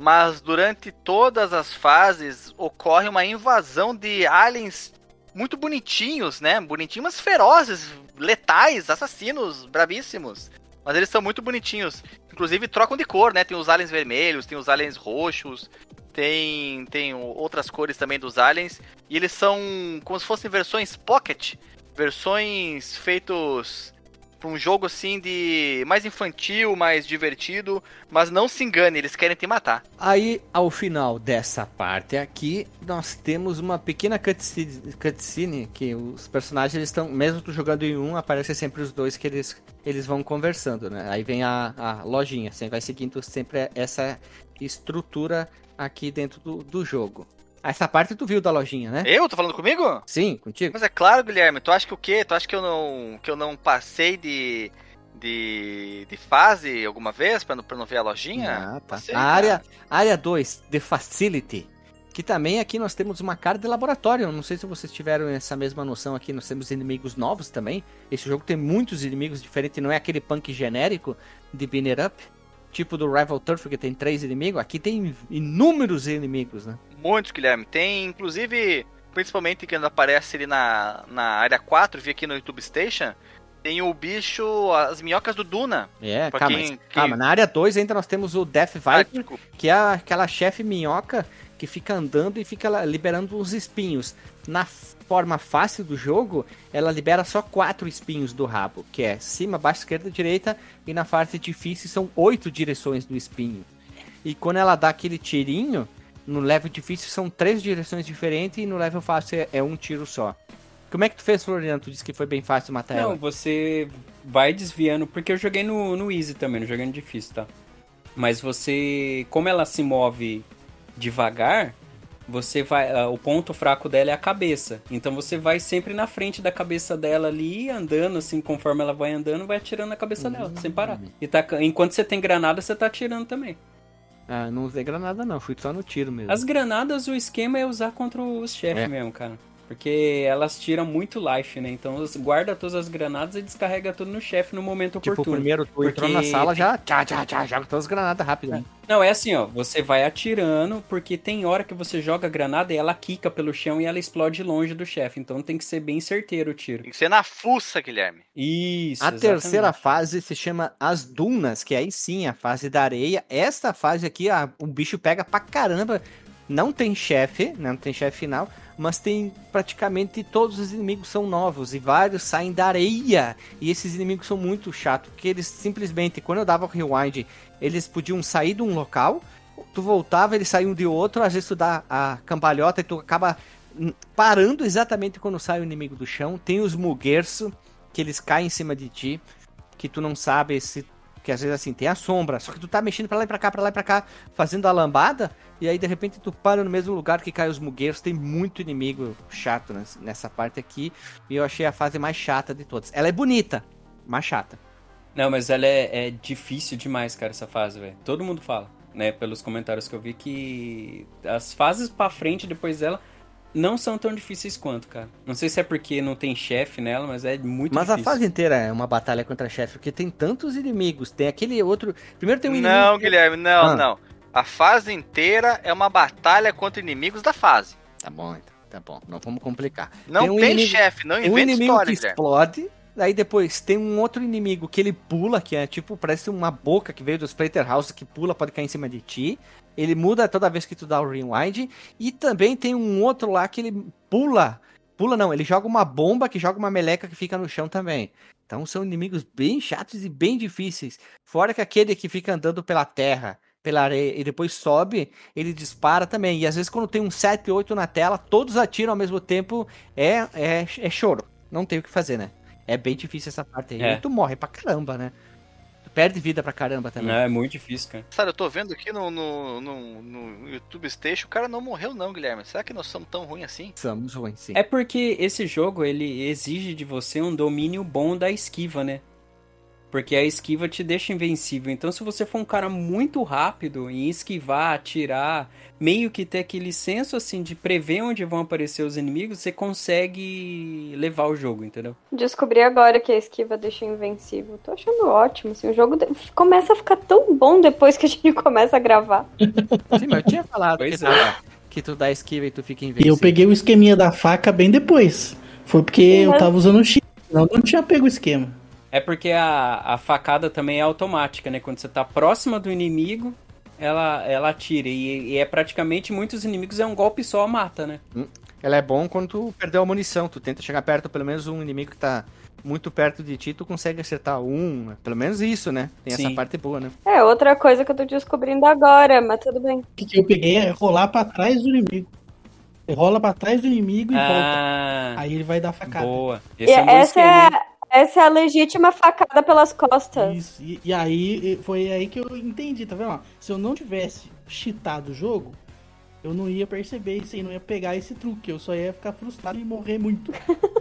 mas durante todas as fases ocorre uma invasão de aliens muito bonitinhos, né? Bonitinhos, mas ferozes, letais, assassinos, bravíssimos. Mas eles são muito bonitinhos. Inclusive trocam de cor, né? Tem os aliens vermelhos, tem os aliens roxos, tem, tem outras cores também dos aliens. E eles são como se fossem versões pocket, versões feitos para um jogo assim de mais infantil, mais divertido, mas não se engane, eles querem te matar. Aí, ao final dessa parte aqui, nós temos uma pequena cutscene, cutscene que os personagens estão, mesmo tu jogando em um, aparecem sempre os dois que eles, eles vão conversando, né? Aí vem a, a lojinha, você vai seguindo sempre essa estrutura aqui dentro do, do jogo. Essa parte tu viu da lojinha, né? Eu? Tô falando comigo? Sim, contigo. Mas é claro, Guilherme, tu acha que o quê? Tu acha que eu não, que eu não passei de, de, de fase alguma vez pra não, pra não ver a lojinha? Ah, tá. Passei, a cara. área, área 2, The Facility. Que também aqui nós temos uma cara de laboratório. Não sei se vocês tiveram essa mesma noção aqui. Nós temos inimigos novos também. Esse jogo tem muitos inimigos diferentes. Não é aquele punk genérico de Binner Up. Tipo do Rival Turf, que tem três inimigos. Aqui tem inúmeros inimigos, né? Muitos, Guilherme. Tem, inclusive, principalmente quando aparece ali na, na área 4, vi aqui no YouTube Station, tem o bicho, as minhocas do Duna. É, calma, quem- quem- calma. Na área 2 ainda nós temos o Death Ah, Viper, desculpa. que é aquela chefe minhoca que fica andando e fica liberando os espinhos. Na forma fácil do jogo, ela libera só quatro espinhos do rabo, que é cima, baixo, esquerda, direita, e na parte difícil são oito direções do espinho. E quando ela dá aquele tirinho, no level difícil são três direções diferentes e no level fácil é, é um tiro só. Como é que tu fez, Floriano? Tu disse que foi bem fácil matar Não, ela. você vai desviando, porque eu joguei no, no Easy também, não joguei no difícil, tá? Mas você, como ela se move devagar, você vai, ah, o ponto fraco dela é a cabeça. Então você vai sempre na frente da cabeça dela ali, andando assim, conforme ela vai andando, vai atirando na cabeça dela, sem parar. E tá, enquanto você tem granada, você tá atirando também. Ah, não usei granada não, fui só no tiro mesmo. As granadas, o esquema é usar contra os chefes É. mesmo, cara. Porque elas tiram muito life, né? Então guarda todas as granadas e descarrega tudo no chefe no momento Tipo, oportuno. primeiro tu entrou Porque na sala, já tchá, tchá, tchá, joga todas as granadas rápido. né? Não, é assim, ó. Você vai atirando, porque tem hora que você joga a granada e ela quica pelo chão e ela explode longe do chefe. Então tem que ser bem certeiro o tiro. Tem que ser na fuça, Guilherme. Isso. A exatamente. terceira fase se chama As Dunas, que aí sim, a fase da areia. Esta fase aqui, a- o bicho pega pra caramba. Não tem chefe, né, não tem chefe final, mas tem praticamente todos os inimigos são novos e vários saem da areia. E esses inimigos são muito chatos, porque eles simplesmente, quando eu dava o rewind, eles podiam sair de um local, tu voltava, eles saíam de outro, às vezes tu dá a cambalhota e tu acaba parando exatamente quando sai o inimigo do chão. Tem os muguerço, que eles caem em cima de ti, que tu não sabe se. Que às vezes assim, tem a sombra, só que tu tá mexendo pra lá e pra cá, pra lá e pra cá, fazendo a lambada, e aí de repente tu para no mesmo lugar que cai os mugueiros. Tem muito inimigo chato ness- nessa parte aqui, e eu achei a fase mais chata de todas. Ela é bonita, mas chata. Não, mas ela é, é difícil demais, cara, essa fase, velho. Todo mundo fala, né? Pelos comentários que eu vi, que as fases pra frente depois dela não são tão difíceis quanto, cara. Não sei se é porque não tem chefe nela, mas é muito Mas a difícil. fase inteira é uma batalha contra chefe, porque tem tantos inimigos. Tem aquele outro. Primeiro tem um inimigo. não, Guilherme, não, Ah. não. A fase inteira é uma batalha contra inimigos da fase. Tá bom, então. Tá bom. Não vamos complicar. Não Tem tem, um inimigo- chefe, não um inventa inimigo história, que Guilherme. explode. Aí depois tem um outro inimigo que ele pula, que é tipo, parece uma boca que veio do Splatterhouse que pula, pode cair em cima de ti. Ele muda toda vez que tu dá o rewind. E também tem um outro lá que ele pula. Pula não, ele joga uma bomba que joga uma meleca que fica no chão também. Então são inimigos bem chatos e bem difíceis. Fora que aquele que fica andando pela terra, pela areia e depois sobe, ele dispara também. E às vezes quando tem um 7, 8 na tela, todos atiram ao mesmo tempo, é, é, é choro. Não tem o que fazer, né? É bem difícil essa parte aí. É. E tu morre pra caramba, né? Perde vida pra caramba também. Não, é muito difícil, cara. Sabe, eu tô vendo aqui no, no, no, no YouTube Station, o cara não morreu não, Guilherme. Será que nós somos tão ruins assim? Somos ruins, sim. É porque esse jogo, ele exige de você um domínio bom da esquiva, né? Porque a esquiva te deixa invencível. Então, se você for um cara muito rápido em esquivar, atirar, meio que ter aquele senso assim de prever onde vão aparecer os inimigos, você consegue levar o jogo, entendeu? Descobri agora que a esquiva deixa invencível. Tô achando ótimo, assim, o jogo de- começa a ficar tão bom depois que a gente começa a gravar. Sim, mas eu tinha falado que, Pois tu, é. que tu dá esquiva e tu fica E invencível. eu peguei o esqueminha da faca bem depois. Foi porque eu Uhum. tava usando o X. Senão eu não tinha pego o esquema. É porque a, a facada também é automática, né? Quando você tá próxima do inimigo, ela, ela atira. E, e é praticamente muitos inimigos, é um golpe só, mata, né? Ela é bom quando tu perdeu a munição. Tu tenta chegar perto, pelo menos um inimigo que tá muito perto de ti, tu consegue acertar um. né? Pelo menos isso, né? Tem essa Sim. parte boa, né? É, outra coisa que eu tô descobrindo agora, mas tudo bem. O que eu peguei é rolar pra trás do inimigo. Você rola pra trás do inimigo e volta. Ah, Aí ele vai dar facada. boa. E Esse é um essa, é, essa é a legítima facada pelas costas. Isso. E, e aí foi aí que eu entendi, tá vendo? Se eu não tivesse cheatado o jogo, eu não ia perceber isso aí, não ia pegar esse truque. Eu só ia ficar frustrado e morrer muito.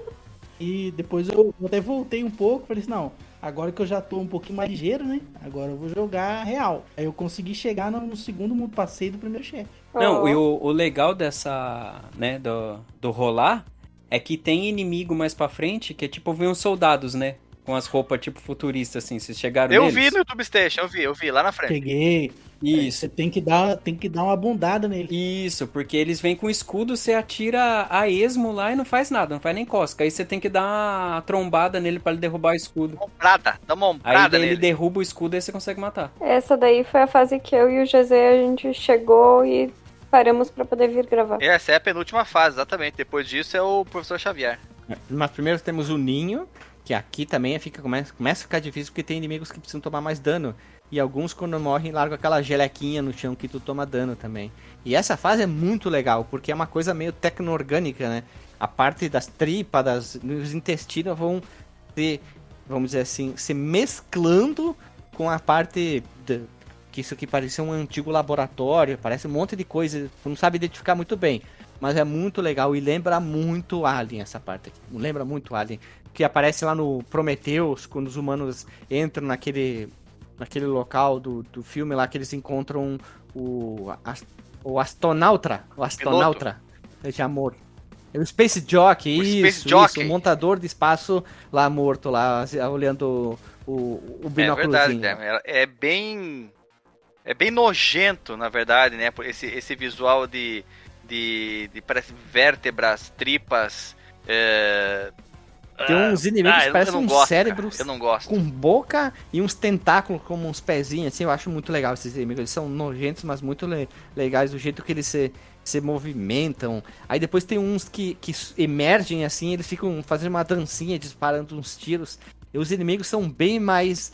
e depois eu até voltei um pouco, falei assim, não, agora que eu já tô um pouquinho mais ligeiro, né? Agora eu vou jogar real. Aí eu consegui chegar no, no segundo mundo passei do primeiro chefe. Não, Oh. e o, o legal dessa, né, do, do rolar é que tem inimigo mais pra frente que é tipo, vem uns soldados, né? Com as roupas tipo futuristas, assim, vocês chegaram Eu neles? vi no YouTube Station, eu vi, eu vi lá na frente. Peguei. Isso. Você tem que dar, tem que dar uma bundada nele. Isso, porque eles vêm com escudo, você atira a esmo lá e não faz nada, não faz nem cosca. Aí você tem que dar uma trombada nele pra ele derrubar o escudo. Ombrada, dá uma Aí ombrada daí ele derruba o escudo e aí você consegue matar. Essa daí foi a fase que eu e o José a gente chegou e paramos pra poder vir gravar. Essa é a penúltima fase, exatamente. Depois disso é o professor Xavier. Mas primeiro temos o ninho, que aqui também fica, começa, começa a ficar difícil porque tem inimigos que precisam tomar mais dano. E alguns, quando morrem, largam aquela gelequinha no chão que tu toma dano também. E essa fase é muito legal, porque é uma coisa meio tecno-orgânica, né? A parte das tripas, das, dos intestinos vão se, vamos dizer assim, se mesclando com a parte de, que isso aqui parecia um antigo laboratório, parece um monte de coisa, não sabe identificar muito bem, mas é muito legal e lembra muito Alien essa parte aqui, lembra muito Alien, que aparece lá no Prometheus, quando os humanos entram naquele naquele local do, do filme lá que eles encontram o, o astronauta, o astronauta de amor. É o Space Jockey, O isso, Space isso, Jockey. o montador de espaço lá morto, lá, olhando o, o É binóculozinho. verdade. É- É bem. É bem nojento, na verdade, né? por Esse, esse visual de, de, de. Parece vértebras, tripas. É... Tem uns inimigos Ah, que parecem gosto, não gosto. com boca e uns tentáculos como uns pezinhos, assim, eu acho muito legal esses inimigos. Eles são nojentos, mas muito le- legais, do jeito que eles se, se movimentam. Aí depois tem uns que, que emergem assim, eles ficam fazendo uma dancinha, disparando uns tiros. E os inimigos são bem mais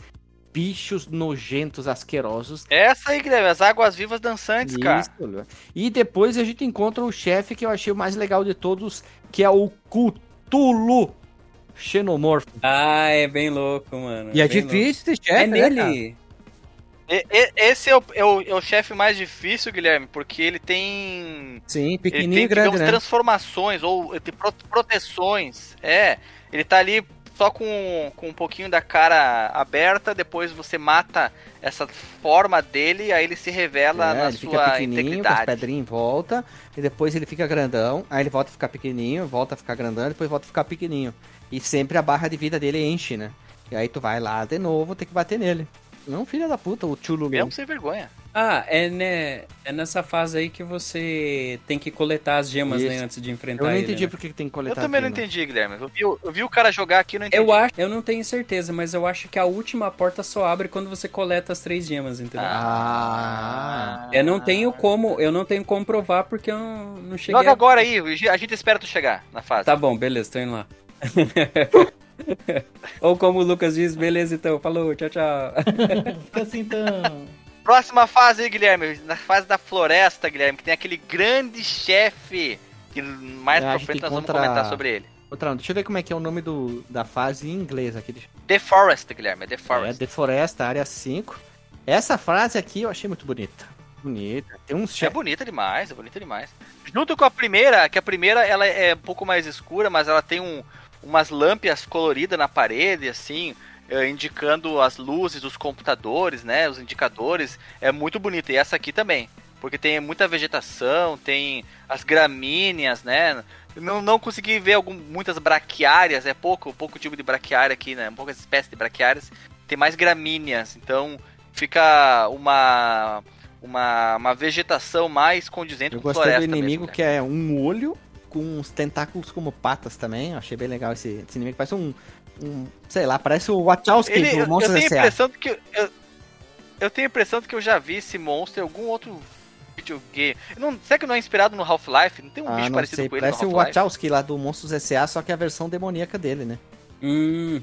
bichos nojentos, asquerosos. Essa aí, Guilherme, as águas vivas dançantes, cara. Isso, Léo. E depois a gente encontra o chefe que eu achei o mais legal de todos, que é o Cthulhu Xenomorfo. Ah, é bem louco, mano. E é bem difícil esse chefe, É né, cara? nele. E- e- Esse é o, é o, é o chefe mais difícil, Guilherme, porque ele tem. Sim, Ele pequenininho tem, e grande, digamos, né? transformações ou ele tem pro- proteções. É, ele tá ali só com, com um pouquinho da cara aberta, depois você mata essa forma dele, aí ele se revela É, na ele fica sua pequenininho, com as integridade. pedrinhas em volta, e depois ele fica grandão, aí ele volta a ficar pequenininho, volta a ficar grandão, depois volta a ficar pequenininho. E sempre a barra de vida dele enche, né? E aí tu vai lá de novo, tem que bater nele. Não, filha da puta, o Chulu Mesmo sem vergonha. Ah, é, né, é nessa fase aí que você tem que coletar as gemas, Isso. né, antes de Eu enfrentar não ele. entendi né? por que que tem que Eu coletar também não entendi, Guilherme. Eu vi, o- eu vi o cara jogar aqui e não entendi. Eu acho, eu não tenho certeza, mas eu acho que a última porta só abre quando você coleta as três gemas, entendeu? Ah, Eu não tenho como, eu não tenho como provar porque eu não, não cheguei. Joga a- agora aí, a gente espera tu chegar na fase. Tá bom, beleza, tô indo lá. Ou como o Lucas diz, beleza então, falou, tchau, tchau. Fica assim então. Próxima fase aí, Guilherme. Na fase da floresta, Guilherme, que tem aquele grande chefe. Que mais É, pra frente nós vamos encontra- comentar sobre ele. Outra, deixa eu ver como é que é o nome do, da fase em inglês aqui. The Forest, Guilherme, é The É, Forest. The Floresta, área 5. Essa frase aqui eu achei muito bonita. Bonita. Tem uns É bonita demais, é bonita demais. Junto com a primeira, que a primeira ela é um pouco mais escura, mas ela tem um, umas lâmpadas coloridas na parede, assim, eh, indicando as luzes dos computadores, né? Os indicadores. É muito bonita. E essa aqui também. Porque tem muita vegetação, tem as gramíneas, né? Não, não consegui ver algum, muitas braquiárias, é pouco, pouco tipo de braquiária aqui, né? Poucas espécies de braquiárias. Tem mais gramíneas, então fica uma, uma, uma vegetação mais condizente Eu com gostei floresta do inimigo mesmo, né? que é um olho com uns tentáculos como patas também. Eu achei bem legal esse, esse inimigo. Parece um, um. Sei lá, parece o Wachowski Ele, eu, do eu Monstros tenho a S.A. impressão que eu, eu, eu tenho a impressão de que eu já vi esse monstro em algum outro videogame. Eu Não, será que não é inspirado no Half-Life? Não tem um Ah, bicho não parecido sei. com ele no Parece o Half-Life? Wachowski lá do Monstros S.A., só que a versão demoníaca dele, né? Hum.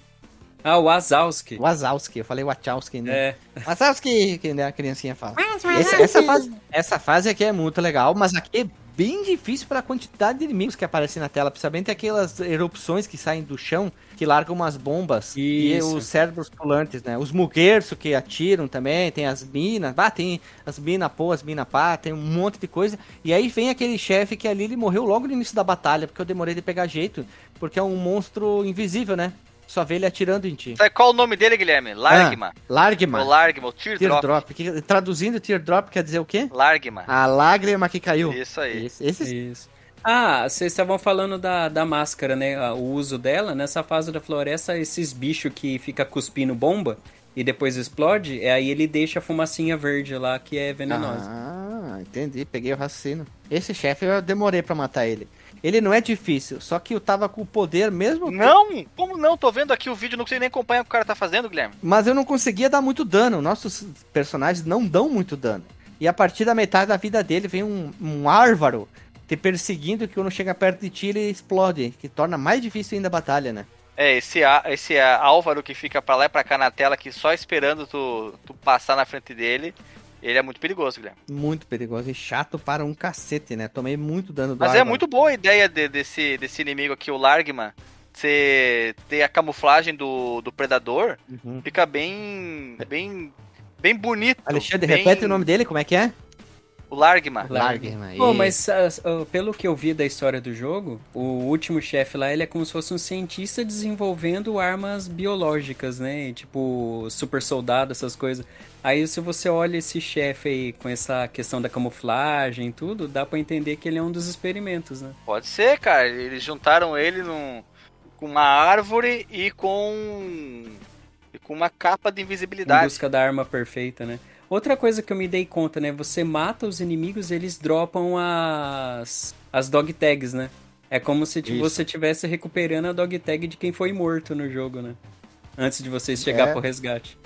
Ah, o Wazowski. Wazowski, eu falei Wachowski, né? É. Wazowski, que né, a criancinha fala. Esse- essa, fase, essa fase aqui é muito legal, mas aqui é bem difícil pela quantidade de inimigos que aparecem na tela, principalmente aquelas erupções que saem do chão, que largam umas bombas, e Isso. os cérebros pulantes, né? Os muguerços que atiram também, tem as minas, ah, tem as minas pô, as minas pá, tem um monte de coisa. E aí vem aquele chefe que ali ele morreu logo no início da batalha, porque eu demorei de pegar jeito, porque é um monstro invisível, né? Só vê ele atirando em ti. Sabe qual o nome dele, Guilherme? Largma. Largma. O Largma, o Teardrop. Teardrop. Que, traduzindo, teardrop quer dizer o quê? Largma. A lágrima que caiu. Isso aí. Esse, esse- Isso. Ah, vocês estavam falando da, da máscara, né? Ah, O uso dela. Nessa fase da floresta, esses bichos que fica cuspindo bomba e depois explode, é aí ele deixa a fumacinha verde lá que é venenosa. Ah, entendi. Peguei o raciocínio. Esse chefe eu demorei pra matar ele. Ele não é difícil, só que eu tava com o poder mesmo. Não! Como não? Tô vendo aqui o vídeo, não consigo nem acompanhar o que o cara tá fazendo, Guilherme. Mas eu não conseguia dar muito dano. Nossos personagens não dão muito dano. E a partir da metade da vida dele vem um, um árvaro te perseguindo que quando chega perto de ti ele explode. Que torna mais difícil ainda a batalha, né? É, esse, esse Álvaro que fica pra lá e pra cá na tela, que só esperando tu, tu passar na frente dele, ele é muito perigoso, Guilherme. Muito perigoso e chato para um cacete, né? Tomei muito dano do Mas é muito boa a ideia de- desse, desse inimigo aqui, o Largman. Você ter a camuflagem do, do predador, Uhum. fica bem. bem. bem bonito. Alexandre, bem- repete o nome dele, como é que é? O. Pô, isso. mas ah, pelo que eu vi da história do jogo, o último chefe lá, ele é como se fosse um cientista desenvolvendo armas biológicas, né? Tipo, super soldado, essas coisas. Aí se você olha esse chefe aí com essa questão da camuflagem e tudo, dá pra entender que ele é um dos experimentos, né? Pode ser, cara. Eles juntaram ele num, com uma árvore e com. e com uma capa de Em invisibilidade. busca da arma perfeita, né? Outra coisa que eu me dei conta, né? Você mata os inimigos, eles dropam as as dog tags, né? É como se tipo, Isso. você estivesse recuperando a dog tag de quem foi morto no jogo, né? Antes de vocês chegar É. pro resgate.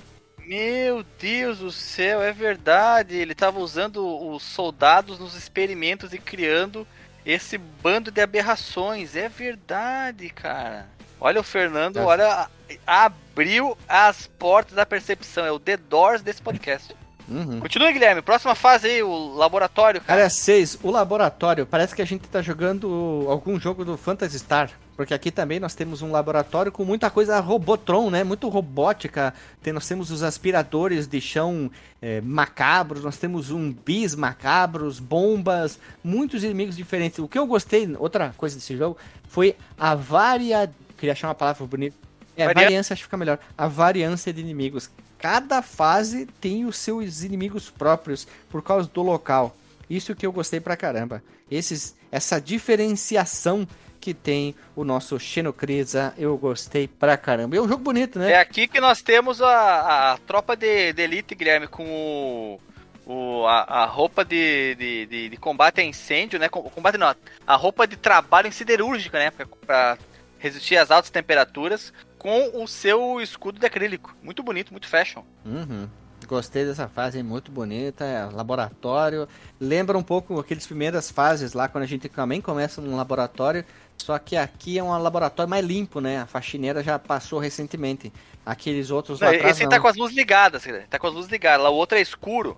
Meu Deus do céu, é verdade. Ele tava usando os soldados nos experimentos e criando esse bando de aberrações. É verdade, cara. Olha o Fernando, olha, abriu as portas da percepção. É o The Doors desse podcast. Uhum. Continua, Guilherme. Próxima fase aí, o laboratório, cara. Área 6, o laboratório. Parece que a gente tá jogando algum jogo do Phantasy Star. Porque aqui também nós temos um laboratório com muita coisa Robotron, né? Muito robótica. Tem, nós temos os aspiradores de chão eh, macabros, nós temos zumbis macabros, bombas, muitos inimigos diferentes. O que eu gostei, outra coisa desse jogo, foi a varia... Queria achar uma palavra bonita. É, variância, acho que fica melhor. A variância de inimigos. Cada fase tem os seus inimigos próprios por causa do local. Isso que eu gostei pra caramba. Esses, essa diferenciação que tem o nosso Xenocrisa, eu gostei pra caramba. E é um jogo bonito, né? É aqui que nós temos a, a tropa de, de elite, Guilherme, com o, o- a, a roupa de, de, de- combate a incêndio, né? Com- Combate não, a roupa de trabalho em siderúrgica, né? Pra, pra resistir às altas temperaturas, com o seu escudo de acrílico. Muito bonito, muito fashion. Uhum. Gostei dessa fase, muito bonita, é, laboratório. Lembra um pouco aquelas primeiras fases lá, quando a gente também começa num laboratório, só que aqui é um laboratório mais limpo, né? A faxineira já passou recentemente. Aqueles outros lá Não, atrás esse aí não. tá com as luzes ligadas, tá com as luzes ligadas. Lá o outro é escuro.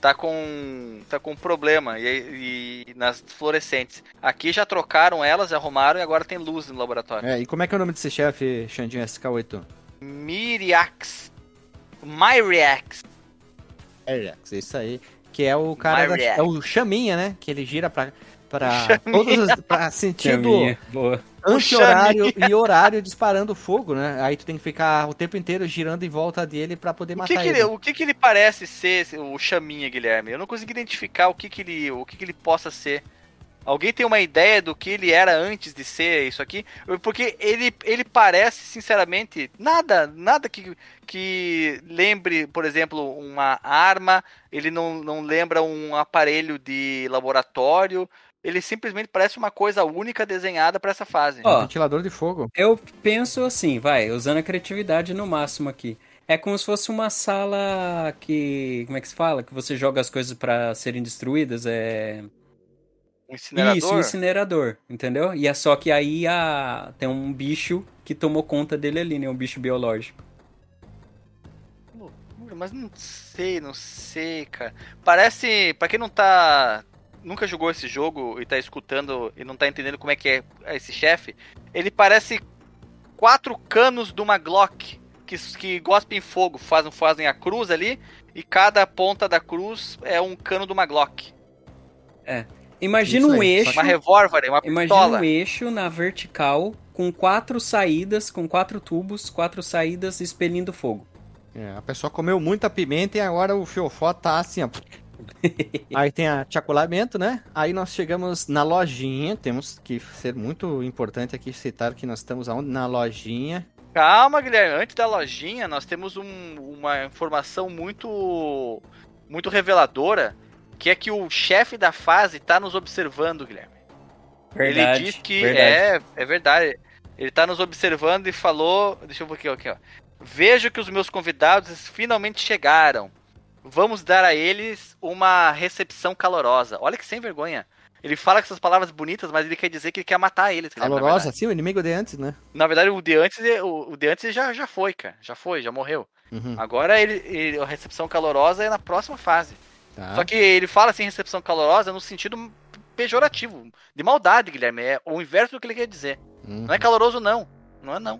Tá com. tá com problema. E, e nas fluorescentes. Aqui já trocaram elas, arrumaram e agora tem luz no laboratório. É, e como é que é o nome desse chefe, Xandinho SK8? Miriax. Myriax. É, isso aí. Que é o cara da, Myriax. é o chaminha, né? Que ele gira pra, pra todos os, pra sentido anti-horário e horário disparando fogo, né? Aí tu tem que ficar o tempo inteiro girando em volta dele pra poder O matar que, que ele. ele, o que, que ele parece ser, o Chaminha, Guilherme? Eu não consegui identificar o que, que, ele, o que, que ele possa ser. Alguém tem uma ideia do que ele era antes de ser isso aqui? Porque ele, ele parece, sinceramente, nada, nada que, que lembre, por exemplo, uma arma, ele não, não lembra um aparelho de laboratório, ele simplesmente parece uma coisa única desenhada para essa fase. Ó, Ventilador de fogo. Eu penso assim, vai, usando a criatividade no máximo aqui. É como se fosse uma sala que. Como é que se fala? Que você joga as coisas pra serem destruídas. É. Um incinerador. Isso, um incinerador, entendeu? E é só que aí a... tem um bicho que tomou conta dele ali, né? Um bicho biológico. Loucura, Mas não sei, não sei, cara. Parece, pra quem não tá nunca jogou esse jogo e tá escutando e não tá entendendo como é que é esse chefe, ele parece quatro canos de uma Glock que, que gospem fogo, fazem, fazem a cruz ali e cada ponta da cruz é um cano de uma Glock. Imagina Isso um aí, eixo. Uma revólver, uma Imagina pistola. um eixo na vertical com quatro saídas, com quatro tubos, quatro saídas expelindo fogo. É, a pessoa comeu muita pimenta e agora o fiofó tá assim, ó. Aí tem a chacolamento, né? Aí nós chegamos na lojinha. Temos que ser muito importante aqui citar que nós estamos aonde? Na lojinha. Calma, Guilherme. Antes da lojinha, nós temos um- uma informação muito, muito reveladora, que é que o chefe da fase tá nos observando, Guilherme. Verdade. ele diz que verdade. é, é verdade. Ele tá nos observando e falou, deixa eu ver aqui, ó, aqui, ó. Vejo que os meus convidados finalmente chegaram. Vamos dar a eles uma recepção calorosa. Olha que sem vergonha. Ele fala com essas palavras bonitas, mas ele quer dizer que ele quer matar eles. Na Calorosa, sim, o inimigo de antes, né? Na verdade, o de antes, o, o de antes já, já foi, cara. Já foi, já morreu. Uhum. Agora ele, ele- a recepção calorosa é na próxima fase. Tá. Só que ele fala assim, recepção calorosa, no sentido pejorativo, de maldade, Guilherme. É o inverso do que ele quer dizer. Uhum. Não é caloroso, não. Não é, não.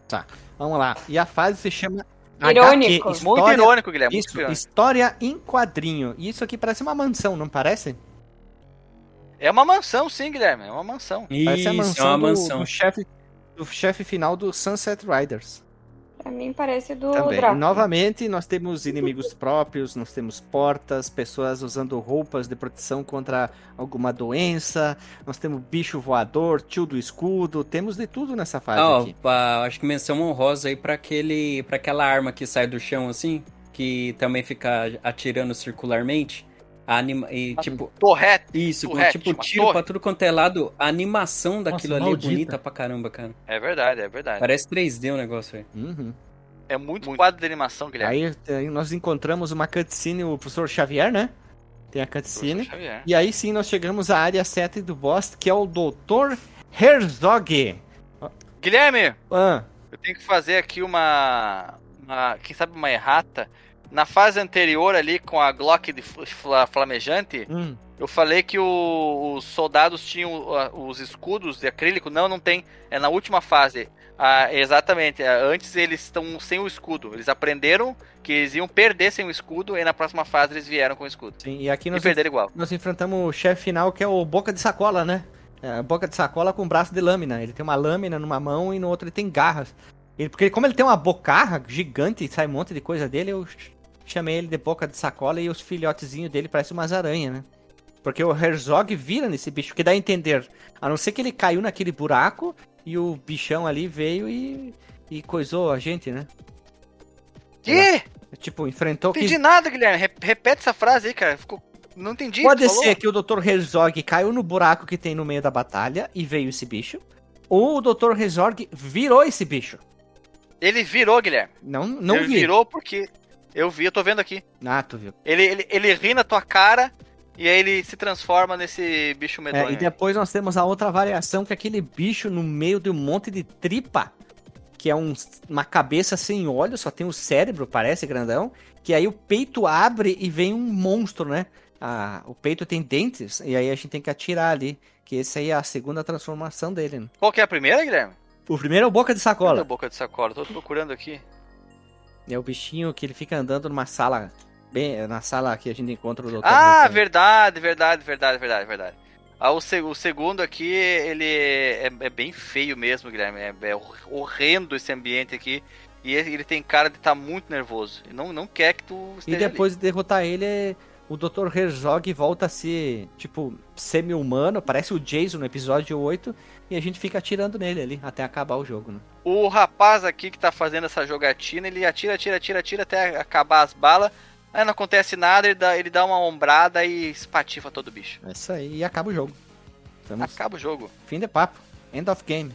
Vamos lá. E a fase se chama Irônico. HQ, Muito história, irônico, Guilherme. muito Isso, irônico. história em quadrinho. E isso aqui parece uma mansão, não parece? É uma mansão, sim, Guilherme. É uma mansão. Parece a Isso, mansão, é uma do- mansão. do chefe do chefe final do Sunset Riders. Pra mim parece do Também. Drácula. Novamente, nós temos inimigos próprios, nós temos portas, pessoas usando roupas de proteção contra alguma doença, nós temos bicho voador, tio do escudo, temos de tudo nessa fase ó, aqui. pá, acho que menção honrosa aí pra, aquele, pra aquela arma que sai do chão assim, que também fica atirando circularmente. Anima, e tipo, Torrete. isso, com, torrete, tipo, uma tiro torre. pra tudo quanto é lado. A animação daquilo ali maldita. é bonita pra caramba, cara. É verdade, é verdade. Parece 3D o negócio aí. Uhum. É muito quadro de animação, Guilherme. Aí, aí nós encontramos uma cutscene, o professor Xavier, né? Tem a cutscene. E aí sim nós chegamos à área 7 do boss, que é o Dr. Herzog. Guilherme, Ah, eu tenho que fazer aqui uma, uma- Quem sabe uma errata. Na fase anterior ali, com a Glock de fl- fla- flamejante, hum, eu falei que o- os soldados tinham os escudos de acrílico. Não, não tem. É na última fase. Ah, exatamente. Ah, Antes eles estão sem o escudo. Eles aprenderam que eles iam perder sem o escudo. E na próxima fase eles vieram com o escudo. sim. E aqui E nós, perderam igual. nós enfrentamos o chefe final, que é o Boca de Sacola, né? É, boca de sacola com braço de lâmina. Ele tem uma lâmina numa mão e no outro ele tem garras. Ele, porque como ele tem uma bocarra gigante e sai um monte de coisa dele, eu chamei ele de boca de sacola e os filhotezinhos dele parecem umas aranhas, né? Porque o Herzog vira nesse bicho, que dá a entender. A não ser que ele caiu naquele buraco e o bichão ali veio e, e coisou a gente, né? Que? Tipo, enfrentou. Não entendi quis- nada, Guilherme. Re- Repete essa frase aí, cara. Ficou... Não entendi. Pode falou? ser que o Dr. Herzog caiu no buraco que tem no meio da batalha e veio esse bicho. Ou o Dr. Herzog virou esse bicho. Ele virou, Guilherme. Não, não ele vi. virou porque. Eu vi, eu tô vendo aqui. Ah, tu viu. Ele, ele, ele ri na tua cara e aí ele se transforma nesse bicho É, medonho. e depois nós temos a outra variação, que é aquele bicho no meio de um monte de tripa, que é um- uma cabeça sem olho, só tem o cérebro, parece grandão, que aí o peito abre e vem um monstro, né? Ah, o peito tem dentes, e aí a gente tem que atirar ali, que essa aí é a segunda transformação dele. Né? Qual que é a primeira, Guilherme? O primeiro é o boca de sacola. a boca de sacola? Tô procurando aqui. É o bichinho que ele fica andando numa sala, bem, na sala que a gente encontra o doutor. Ah, Herzog. verdade, verdade, verdade, verdade, verdade. Ah, o, seg- o segundo aqui, ele é, é bem feio mesmo, Guilherme. É, é horrendo esse ambiente aqui. E ele ele tem cara de estar muito nervoso. E não, não quer que tu E esteja depois de derrotar ele, é- o Dr. Herzog volta a ser, tipo, semi-humano, parece o Jason no episódio 8, e a gente fica atirando nele ali, até acabar o jogo, né? O rapaz aqui que tá fazendo essa jogatina, ele atira, atira, atira, atira até acabar as balas. Aí não acontece nada, ele dá, ele dá uma ombrada e espatifa todo o bicho. É isso aí, e acaba o jogo. Estamos... Acaba o jogo. Fim de papo. End of game.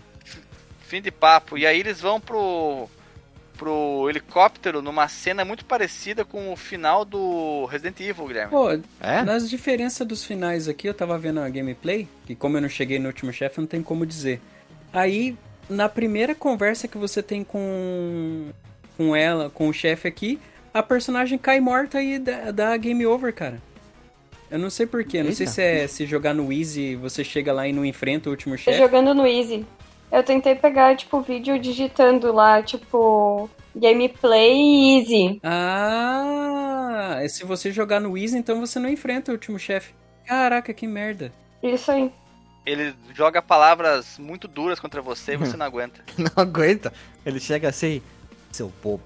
Fim de papo. E aí eles vão pro, pro helicóptero numa cena muito parecida com o final do Resident Evil, Guilherme. Pô, É? nas diferenças dos finais aqui, eu tava vendo a gameplay, que como eu não cheguei no último chefe, não tem como dizer. Aí, na primeira conversa que você tem com com ela, com o chefe aqui, a personagem cai morta e dá, dá game over, cara. Eu não sei porquê, não sei se é se jogar no Easy, você chega lá e não enfrenta o último chefe. jogando no Easy. Eu tentei pegar, tipo, vídeo digitando lá, tipo, gameplay easy. Ah, se você jogar no Easy, então você não enfrenta o último chefe. Caraca, que merda. Isso aí. Ele joga palavras muito duras contra você e você não aguenta. Não aguenta. Ele chega assim, seu bobo,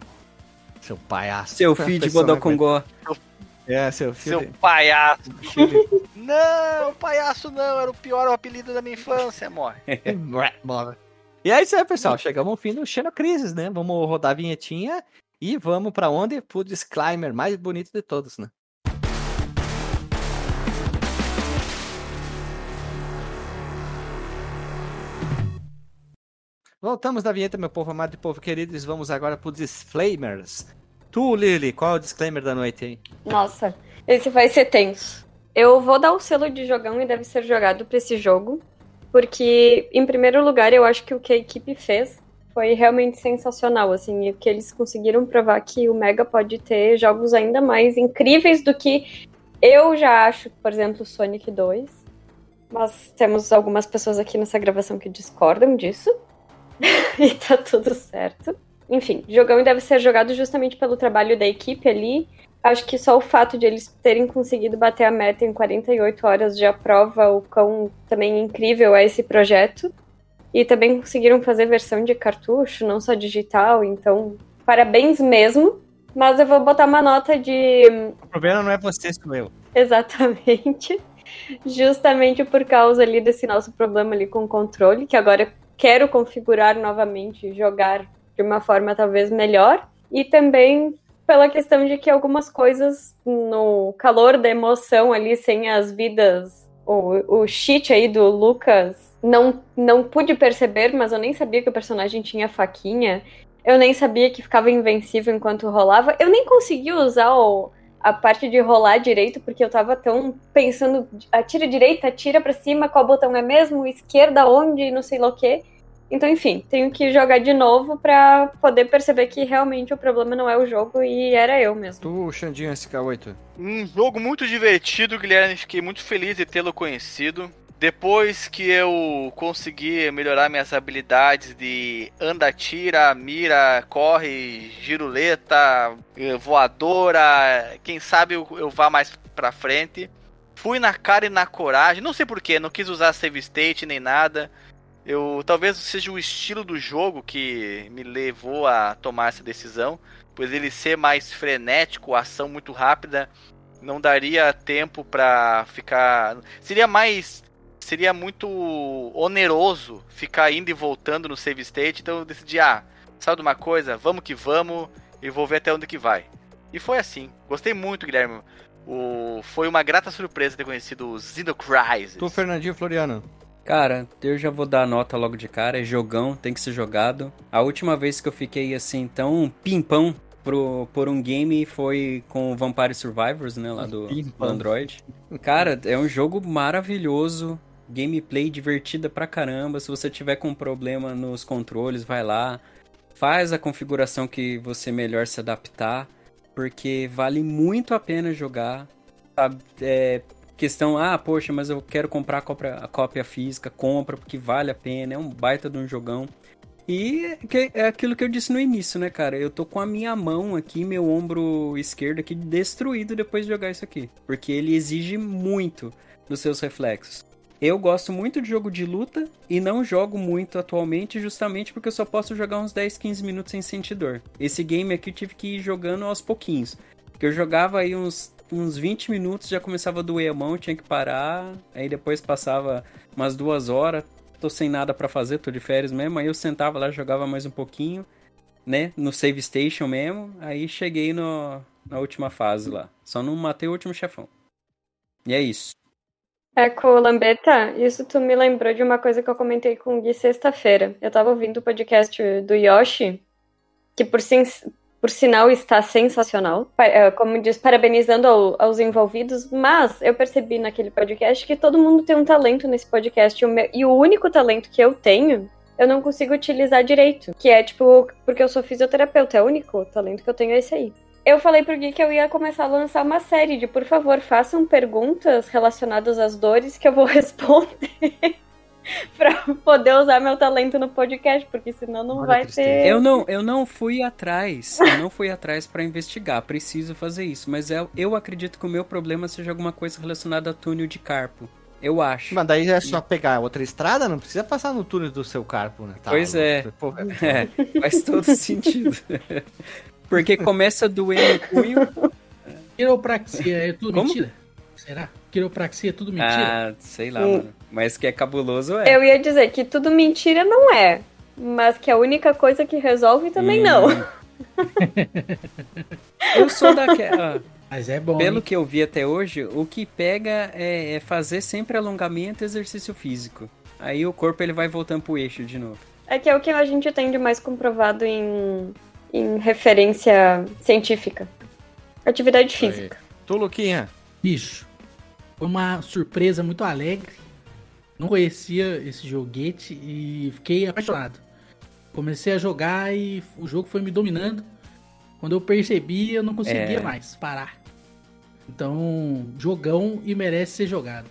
seu palhaço. Seu filho de Bodocongó. aguenta. É, seu filho. Seu palhaço. Não, palhaço não, era o pior apelido da minha infância, morre. Bora. E é isso aí, pessoal. Chegamos ao fim do Xeno Crisis, né? Vamos rodar a vinhetinha e vamos pra onde? Pro disclaimer mais bonito de todos, né? Voltamos da vinheta, meu povo amado e povo querido, e vamos agora pro disclaimers. Tu, Lily, qual é o disclaimer da noite aí? Nossa, esse vai ser tenso. Eu vou dar o selo de jogão e deve ser jogado pra esse jogo. Porque, em primeiro lugar, eu acho que o que a equipe fez foi realmente sensacional, assim, e que eles conseguiram provar que o Mega pode ter jogos ainda mais incríveis do que eu já acho, por exemplo, Sonic 2. Mas temos algumas pessoas aqui nessa gravação que discordam disso. e tá tudo certo. Enfim, jogão deve ser jogado justamente pelo trabalho da equipe ali. Acho que só o fato de eles terem conseguido bater a meta em 48 horas já prova o quão também incrível é esse projeto. E também conseguiram fazer versão de cartucho, não só digital, então parabéns mesmo. Mas eu vou botar uma nota de. O problema não é você, sou eu. Exatamente. Justamente por causa ali desse nosso problema ali com o controle, que agora eu quero configurar novamente, jogar de uma forma talvez melhor. E também pela questão de que algumas coisas no calor da emoção ali, sem as vidas, o, o cheat aí do Lucas, não, não pude perceber, mas eu nem sabia que o personagem tinha faquinha. Eu nem sabia que ficava invencível enquanto rolava. Eu nem consegui usar o, a parte de rolar direito, porque eu tava tão pensando, atira direita, atira para cima, qual botão é mesmo, esquerda onde, não sei lá o quê. Então, enfim, tenho que jogar de novo para poder perceber que realmente o problema não é o jogo e era eu mesmo. Tu, Xandinho SK8. Um jogo muito divertido, Guilherme. Fiquei muito feliz de tê-lo conhecido. Depois que eu consegui melhorar minhas habilidades de anda, tira, mira, corre, giruleta, eh, voadora, quem sabe eu, eu vá mais pra frente. Fui na cara e na coragem, não sei porquê, não quis usar save state nem nada. Eu talvez seja o estilo do jogo que me levou a tomar essa decisão, pois ele ser mais frenético, ação muito rápida, não daria tempo para ficar. Seria mais. Seria muito oneroso ficar indo e voltando no save state, então eu decidi, ah, sabe de uma coisa? Vamos que vamos e vou ver até onde que vai. E foi assim. Gostei muito, Guilherme. O... Foi uma grata surpresa ter conhecido o Xenocrisis. Tu, Fernandinho Floriano. Cara, eu já vou dar a nota logo de cara. É jogão, tem que ser jogado. A última vez que eu fiquei assim, tão pimpão pro, por um game foi com o Vampire Survivors, né? Lá do, do Android. Cara, é um jogo maravilhoso. Gameplay divertida pra caramba. Se você tiver com problema nos controles, vai lá. Faz a configuração que você melhor se adaptar. Porque vale muito a pena jogar. Sabe? É, questão, ah, poxa, mas eu quero comprar a cópia, a cópia física, compra, porque vale a pena, é um baita de um jogão. E é aquilo que eu disse no início, né, cara? Eu tô com a minha mão aqui, meu ombro esquerdo aqui, destruído depois de jogar isso aqui. Porque ele exige muito dos seus reflexos. Eu gosto muito de jogo de luta e não jogo muito atualmente, justamente porque eu só posso jogar uns 10, 15 minutos sem sentir dor. Esse game aqui eu tive que ir jogando aos pouquinhos. Porque eu jogava aí uns uns 20 minutos já começava a doer a mão, tinha que parar. Aí depois passava umas duas horas, tô sem nada para fazer, tô de férias mesmo. Aí eu sentava lá, jogava mais um pouquinho, né? No save station mesmo. Aí cheguei no, na última fase lá. Só não matei o último chefão. E é isso. É, com Lambeta, isso tu me lembrou de uma coisa que eu comentei com o Gui sexta-feira. Eu tava ouvindo o podcast do Yoshi, que por, por sinal está sensacional. É, como diz, parabenizando ao, aos envolvidos, mas eu percebi naquele podcast que todo mundo tem um talento nesse podcast. E o, meu, e o único talento que eu tenho, eu não consigo utilizar direito. Que é tipo, porque eu sou fisioterapeuta, é o único talento que eu tenho é esse aí. Eu falei pro Gui que eu ia começar a lançar uma série de, por favor, façam perguntas relacionadas às dores que eu vou responder. pra poder usar meu talento no podcast, porque senão não Olha vai ter. Eu não, eu não fui atrás, eu não fui atrás para investigar, preciso fazer isso, mas eu, eu acredito que o meu problema seja alguma coisa relacionada a túnel de carpo. Eu acho. Mas daí é só pegar outra estrada, não precisa passar no túnel do seu carpo, né? Tá, pois é. Pô, é. Faz todo sentido. Porque começa a doer no punho. Quiropraxia é tudo Como? mentira? Será? Quiropraxia é tudo mentira? Ah, sei lá, hum. mano. Mas que é cabuloso é. Eu ia dizer que tudo mentira não é. Mas que a única coisa que resolve também hum. não. eu sou daquela. Mas é bom. Pelo hein? que eu vi até hoje, o que pega é, é, fazer sempre alongamento e exercício físico. Aí o corpo ele vai voltando pro eixo de novo. É que é o que a gente tem de mais comprovado em em referência científica. Atividade física. Tu, Luquinha? Bicho, foi uma surpresa muito alegre. Não conhecia esse joguete e fiquei apaixonado. Comecei a jogar e o jogo foi me dominando. Quando eu percebi, eu não conseguia É. mais parar. Então, jogão e merece ser jogado.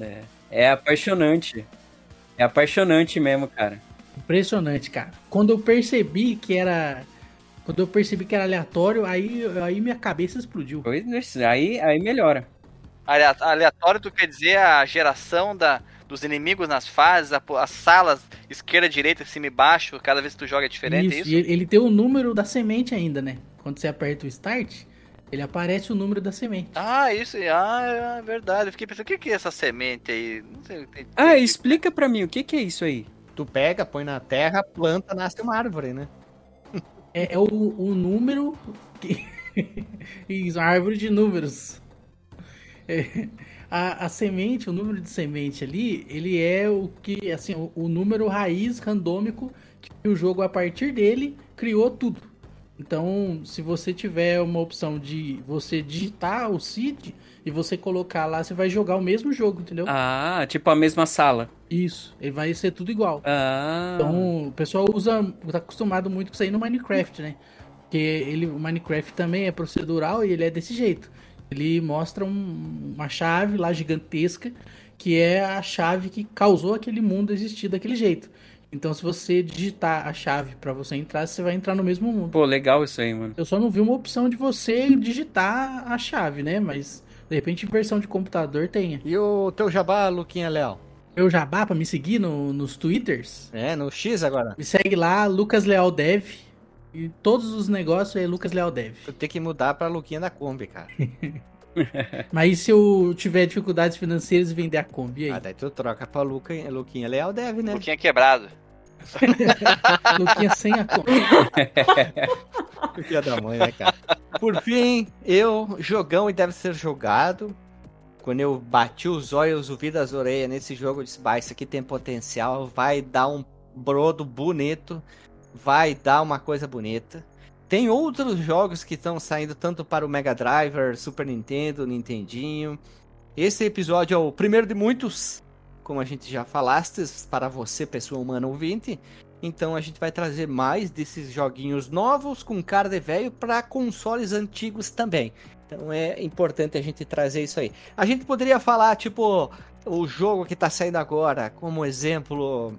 É, é apaixonante. É apaixonante mesmo, cara. Impressionante, cara. Quando eu percebi que era. Quando eu percebi que era aleatório, aí, aí minha cabeça explodiu. Pois, aí, aí melhora. Alea- Aleatório, tu quer dizer a geração da, dos inimigos nas fases, a as salas esquerda, direita, cima e baixo, cada vez que tu joga é diferente, é isso, isso? e ele, tem o número da semente ainda, né? Quando você aperta o start, ele aparece o número da semente. Ah, isso, ah, é verdade. Eu fiquei pensando, o que que é essa semente aí? Não sei, tem- Ah, tem- explica pra mim, o que que é isso aí? Tu pega, põe na terra, planta, nasce uma árvore, né? É, é o, o número. Que... Isso, uma árvore de números. É, a, a semente, o número de semente ali, ele é o que, assim, o, o número raiz randômico que o jogo, a partir dele, criou tudo. Então, se você tiver uma opção de você digitar o seed e você colocar lá, você vai jogar o mesmo jogo, entendeu? Ah, tipo a mesma sala. Isso, ele vai ser tudo igual. Ah, Então, o pessoal usa, tá acostumado muito com isso aí no Minecraft, né? Porque ele, o Minecraft também é procedural e ele é desse jeito. Ele mostra um- uma chave lá gigantesca, que é a chave que causou aquele mundo existir daquele jeito. Então, se você digitar a chave pra você entrar, você vai entrar no mesmo mundo. pô, legal isso aí, mano. Eu só não vi uma opção de você digitar a chave, né? Mas, de repente, em versão de computador tenha. E o teu jabá, Luquinha Leal? Eu jabá pra me seguir no- nos twitters, É, no X agora. Me segue lá, Lucas Leal Dev. E todos os negócios é Lucas Leal Dev. Tu tem que mudar pra Luquinha da Kombi, cara. Mas e se eu tiver dificuldades financeiras e vender a Kombi? E Ah, aí? daí tu troca pra Luca, Luquinha Leal deve, né? Luquinha quebrado. Luquinha sem a Kombi. Filha da mãe, né, cara? Por fim, eu, jogão e deve ser jogado. Quando eu bati os olhos, ouvi das orelhas nesse jogo, eu disse, bah, isso aqui tem potencial, vai dar um brodo bonito, vai dar uma coisa bonita. Tem outros jogos que estão saindo tanto para o Mega Driver, Super Nintendo, Nintendinho. Esse episódio é o primeiro de muitos, como a gente já falaste, para você, pessoa humana ouvinte. Então a gente vai trazer mais desses joguinhos novos com cara de velho para consoles antigos também. Então é importante a gente trazer isso aí. A gente poderia falar, tipo, o jogo que tá saindo agora, como exemplo,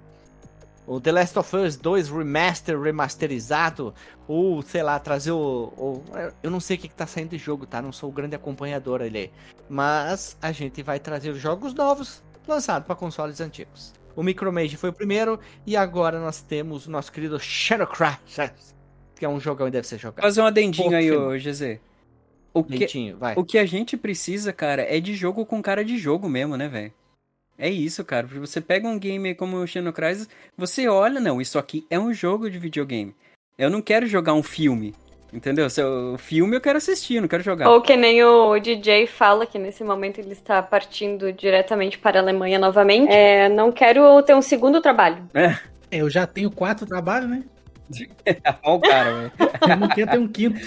o The Last of Us 2 Remaster, remasterizado, ou sei lá, trazer o. o- eu não sei o que, que tá saindo de jogo, tá? Não sou o grande acompanhador ali. Mas a gente vai trazer os jogos novos lançados para consoles antigos. O Micromage foi o primeiro, e agora nós temos o nosso querido Shadowcraft, que é um jogão e deve ser jogado. Fazer um adendinho aí, ô GZ. O que, Dentinho, vai. o que a gente precisa, cara, é de jogo com cara de jogo mesmo, né, velho? É isso, cara. Porque você pega um game como o Shadow Crisis, você olha, não, isso aqui é um jogo de videogame. Eu não quero jogar um filme, entendeu? Se eu- O filme eu quero assistir, eu não quero jogar. Ou que nem o DJ fala que nesse momento ele está partindo diretamente para a Alemanha novamente. É, não quero ter um segundo trabalho. É, eu já tenho quatro trabalhos, né? Olha o cara, velho. Eu não quero ter um quinto.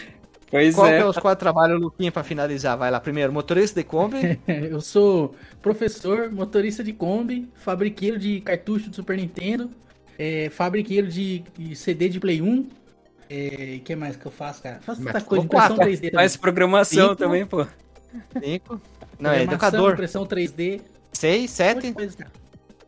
Pois Qual é. é os quatro trabalhos, Luquinha, pra finalizar? Vai lá, primeiro, motorista de Kombi. Eu sou professor, motorista de Kombi, fabriqueiro de cartucho do Super Nintendo, é, fabriqueiro de, CD de Play 1. O que mais que eu faço, cara? Faço tanta coisa, impressão quatro. 3D também. Faz programação Cinco. também, pô. Cinco. Não, é educador. Impressão 3D. Seis, um sete. coisa.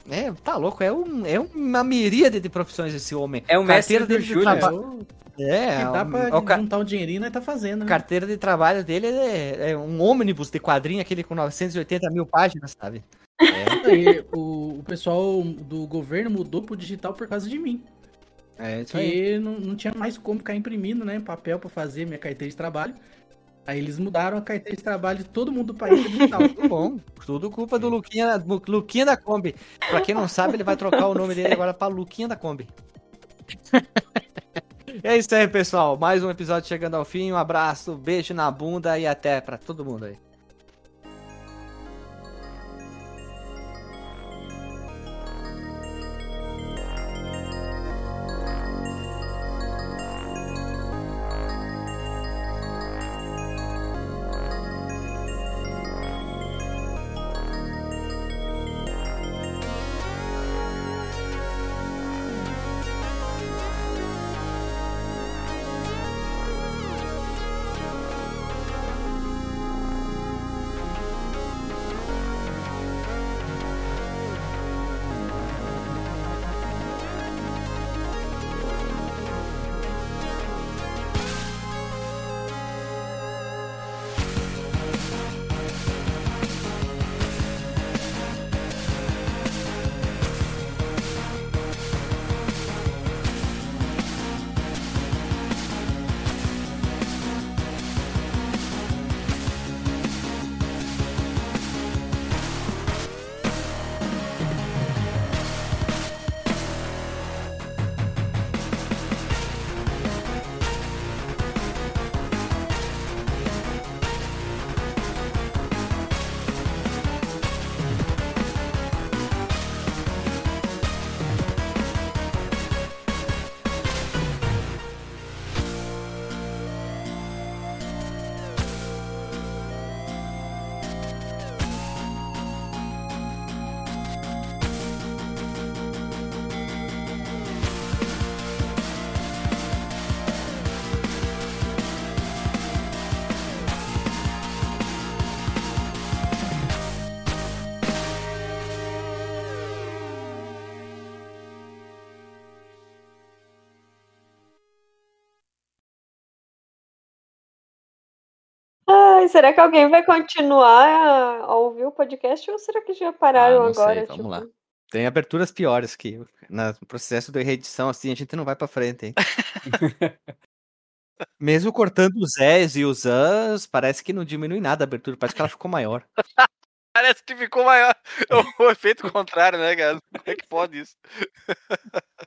É, tá louco. É, um, é uma miríade de profissões esse homem. É o mestre Carteira do de Júnior. É, que dá um- pra é juntar um dinheirinho, nós tá fazendo, né? carteira de trabalho dele é, é um ônibus de quadrinho, aquele com 980 mil páginas, sabe? É, Aí, o, o pessoal do governo mudou pro digital por causa de mim. é isso aí. Não, não tinha mais como ficar imprimindo, né? Papel pra fazer minha carteira de trabalho. Aí eles mudaram a carteira de trabalho de todo mundo do país digital. Tudo bom. Tudo culpa do Luquinha, do Luquinha da Kombi. Pra quem não sabe, ele vai trocar o nome dele agora pra Luquinha da Kombi. É isso aí, pessoal. Mais um episódio chegando ao fim. Um abraço, beijo na bunda e até pra todo mundo aí. Será que alguém vai continuar a, ouvir o podcast ou será que já pararam Ah, não sei, agora? vamos tipo? lá. Tem aberturas piores que no processo de reedição, assim, a gente não vai pra frente, hein? Mesmo cortando os Z's e os As, parece que não diminui nada a abertura, parece que ela ficou maior. Parece que ficou maior. O efeito contrário, né, cara? Como é que pode isso?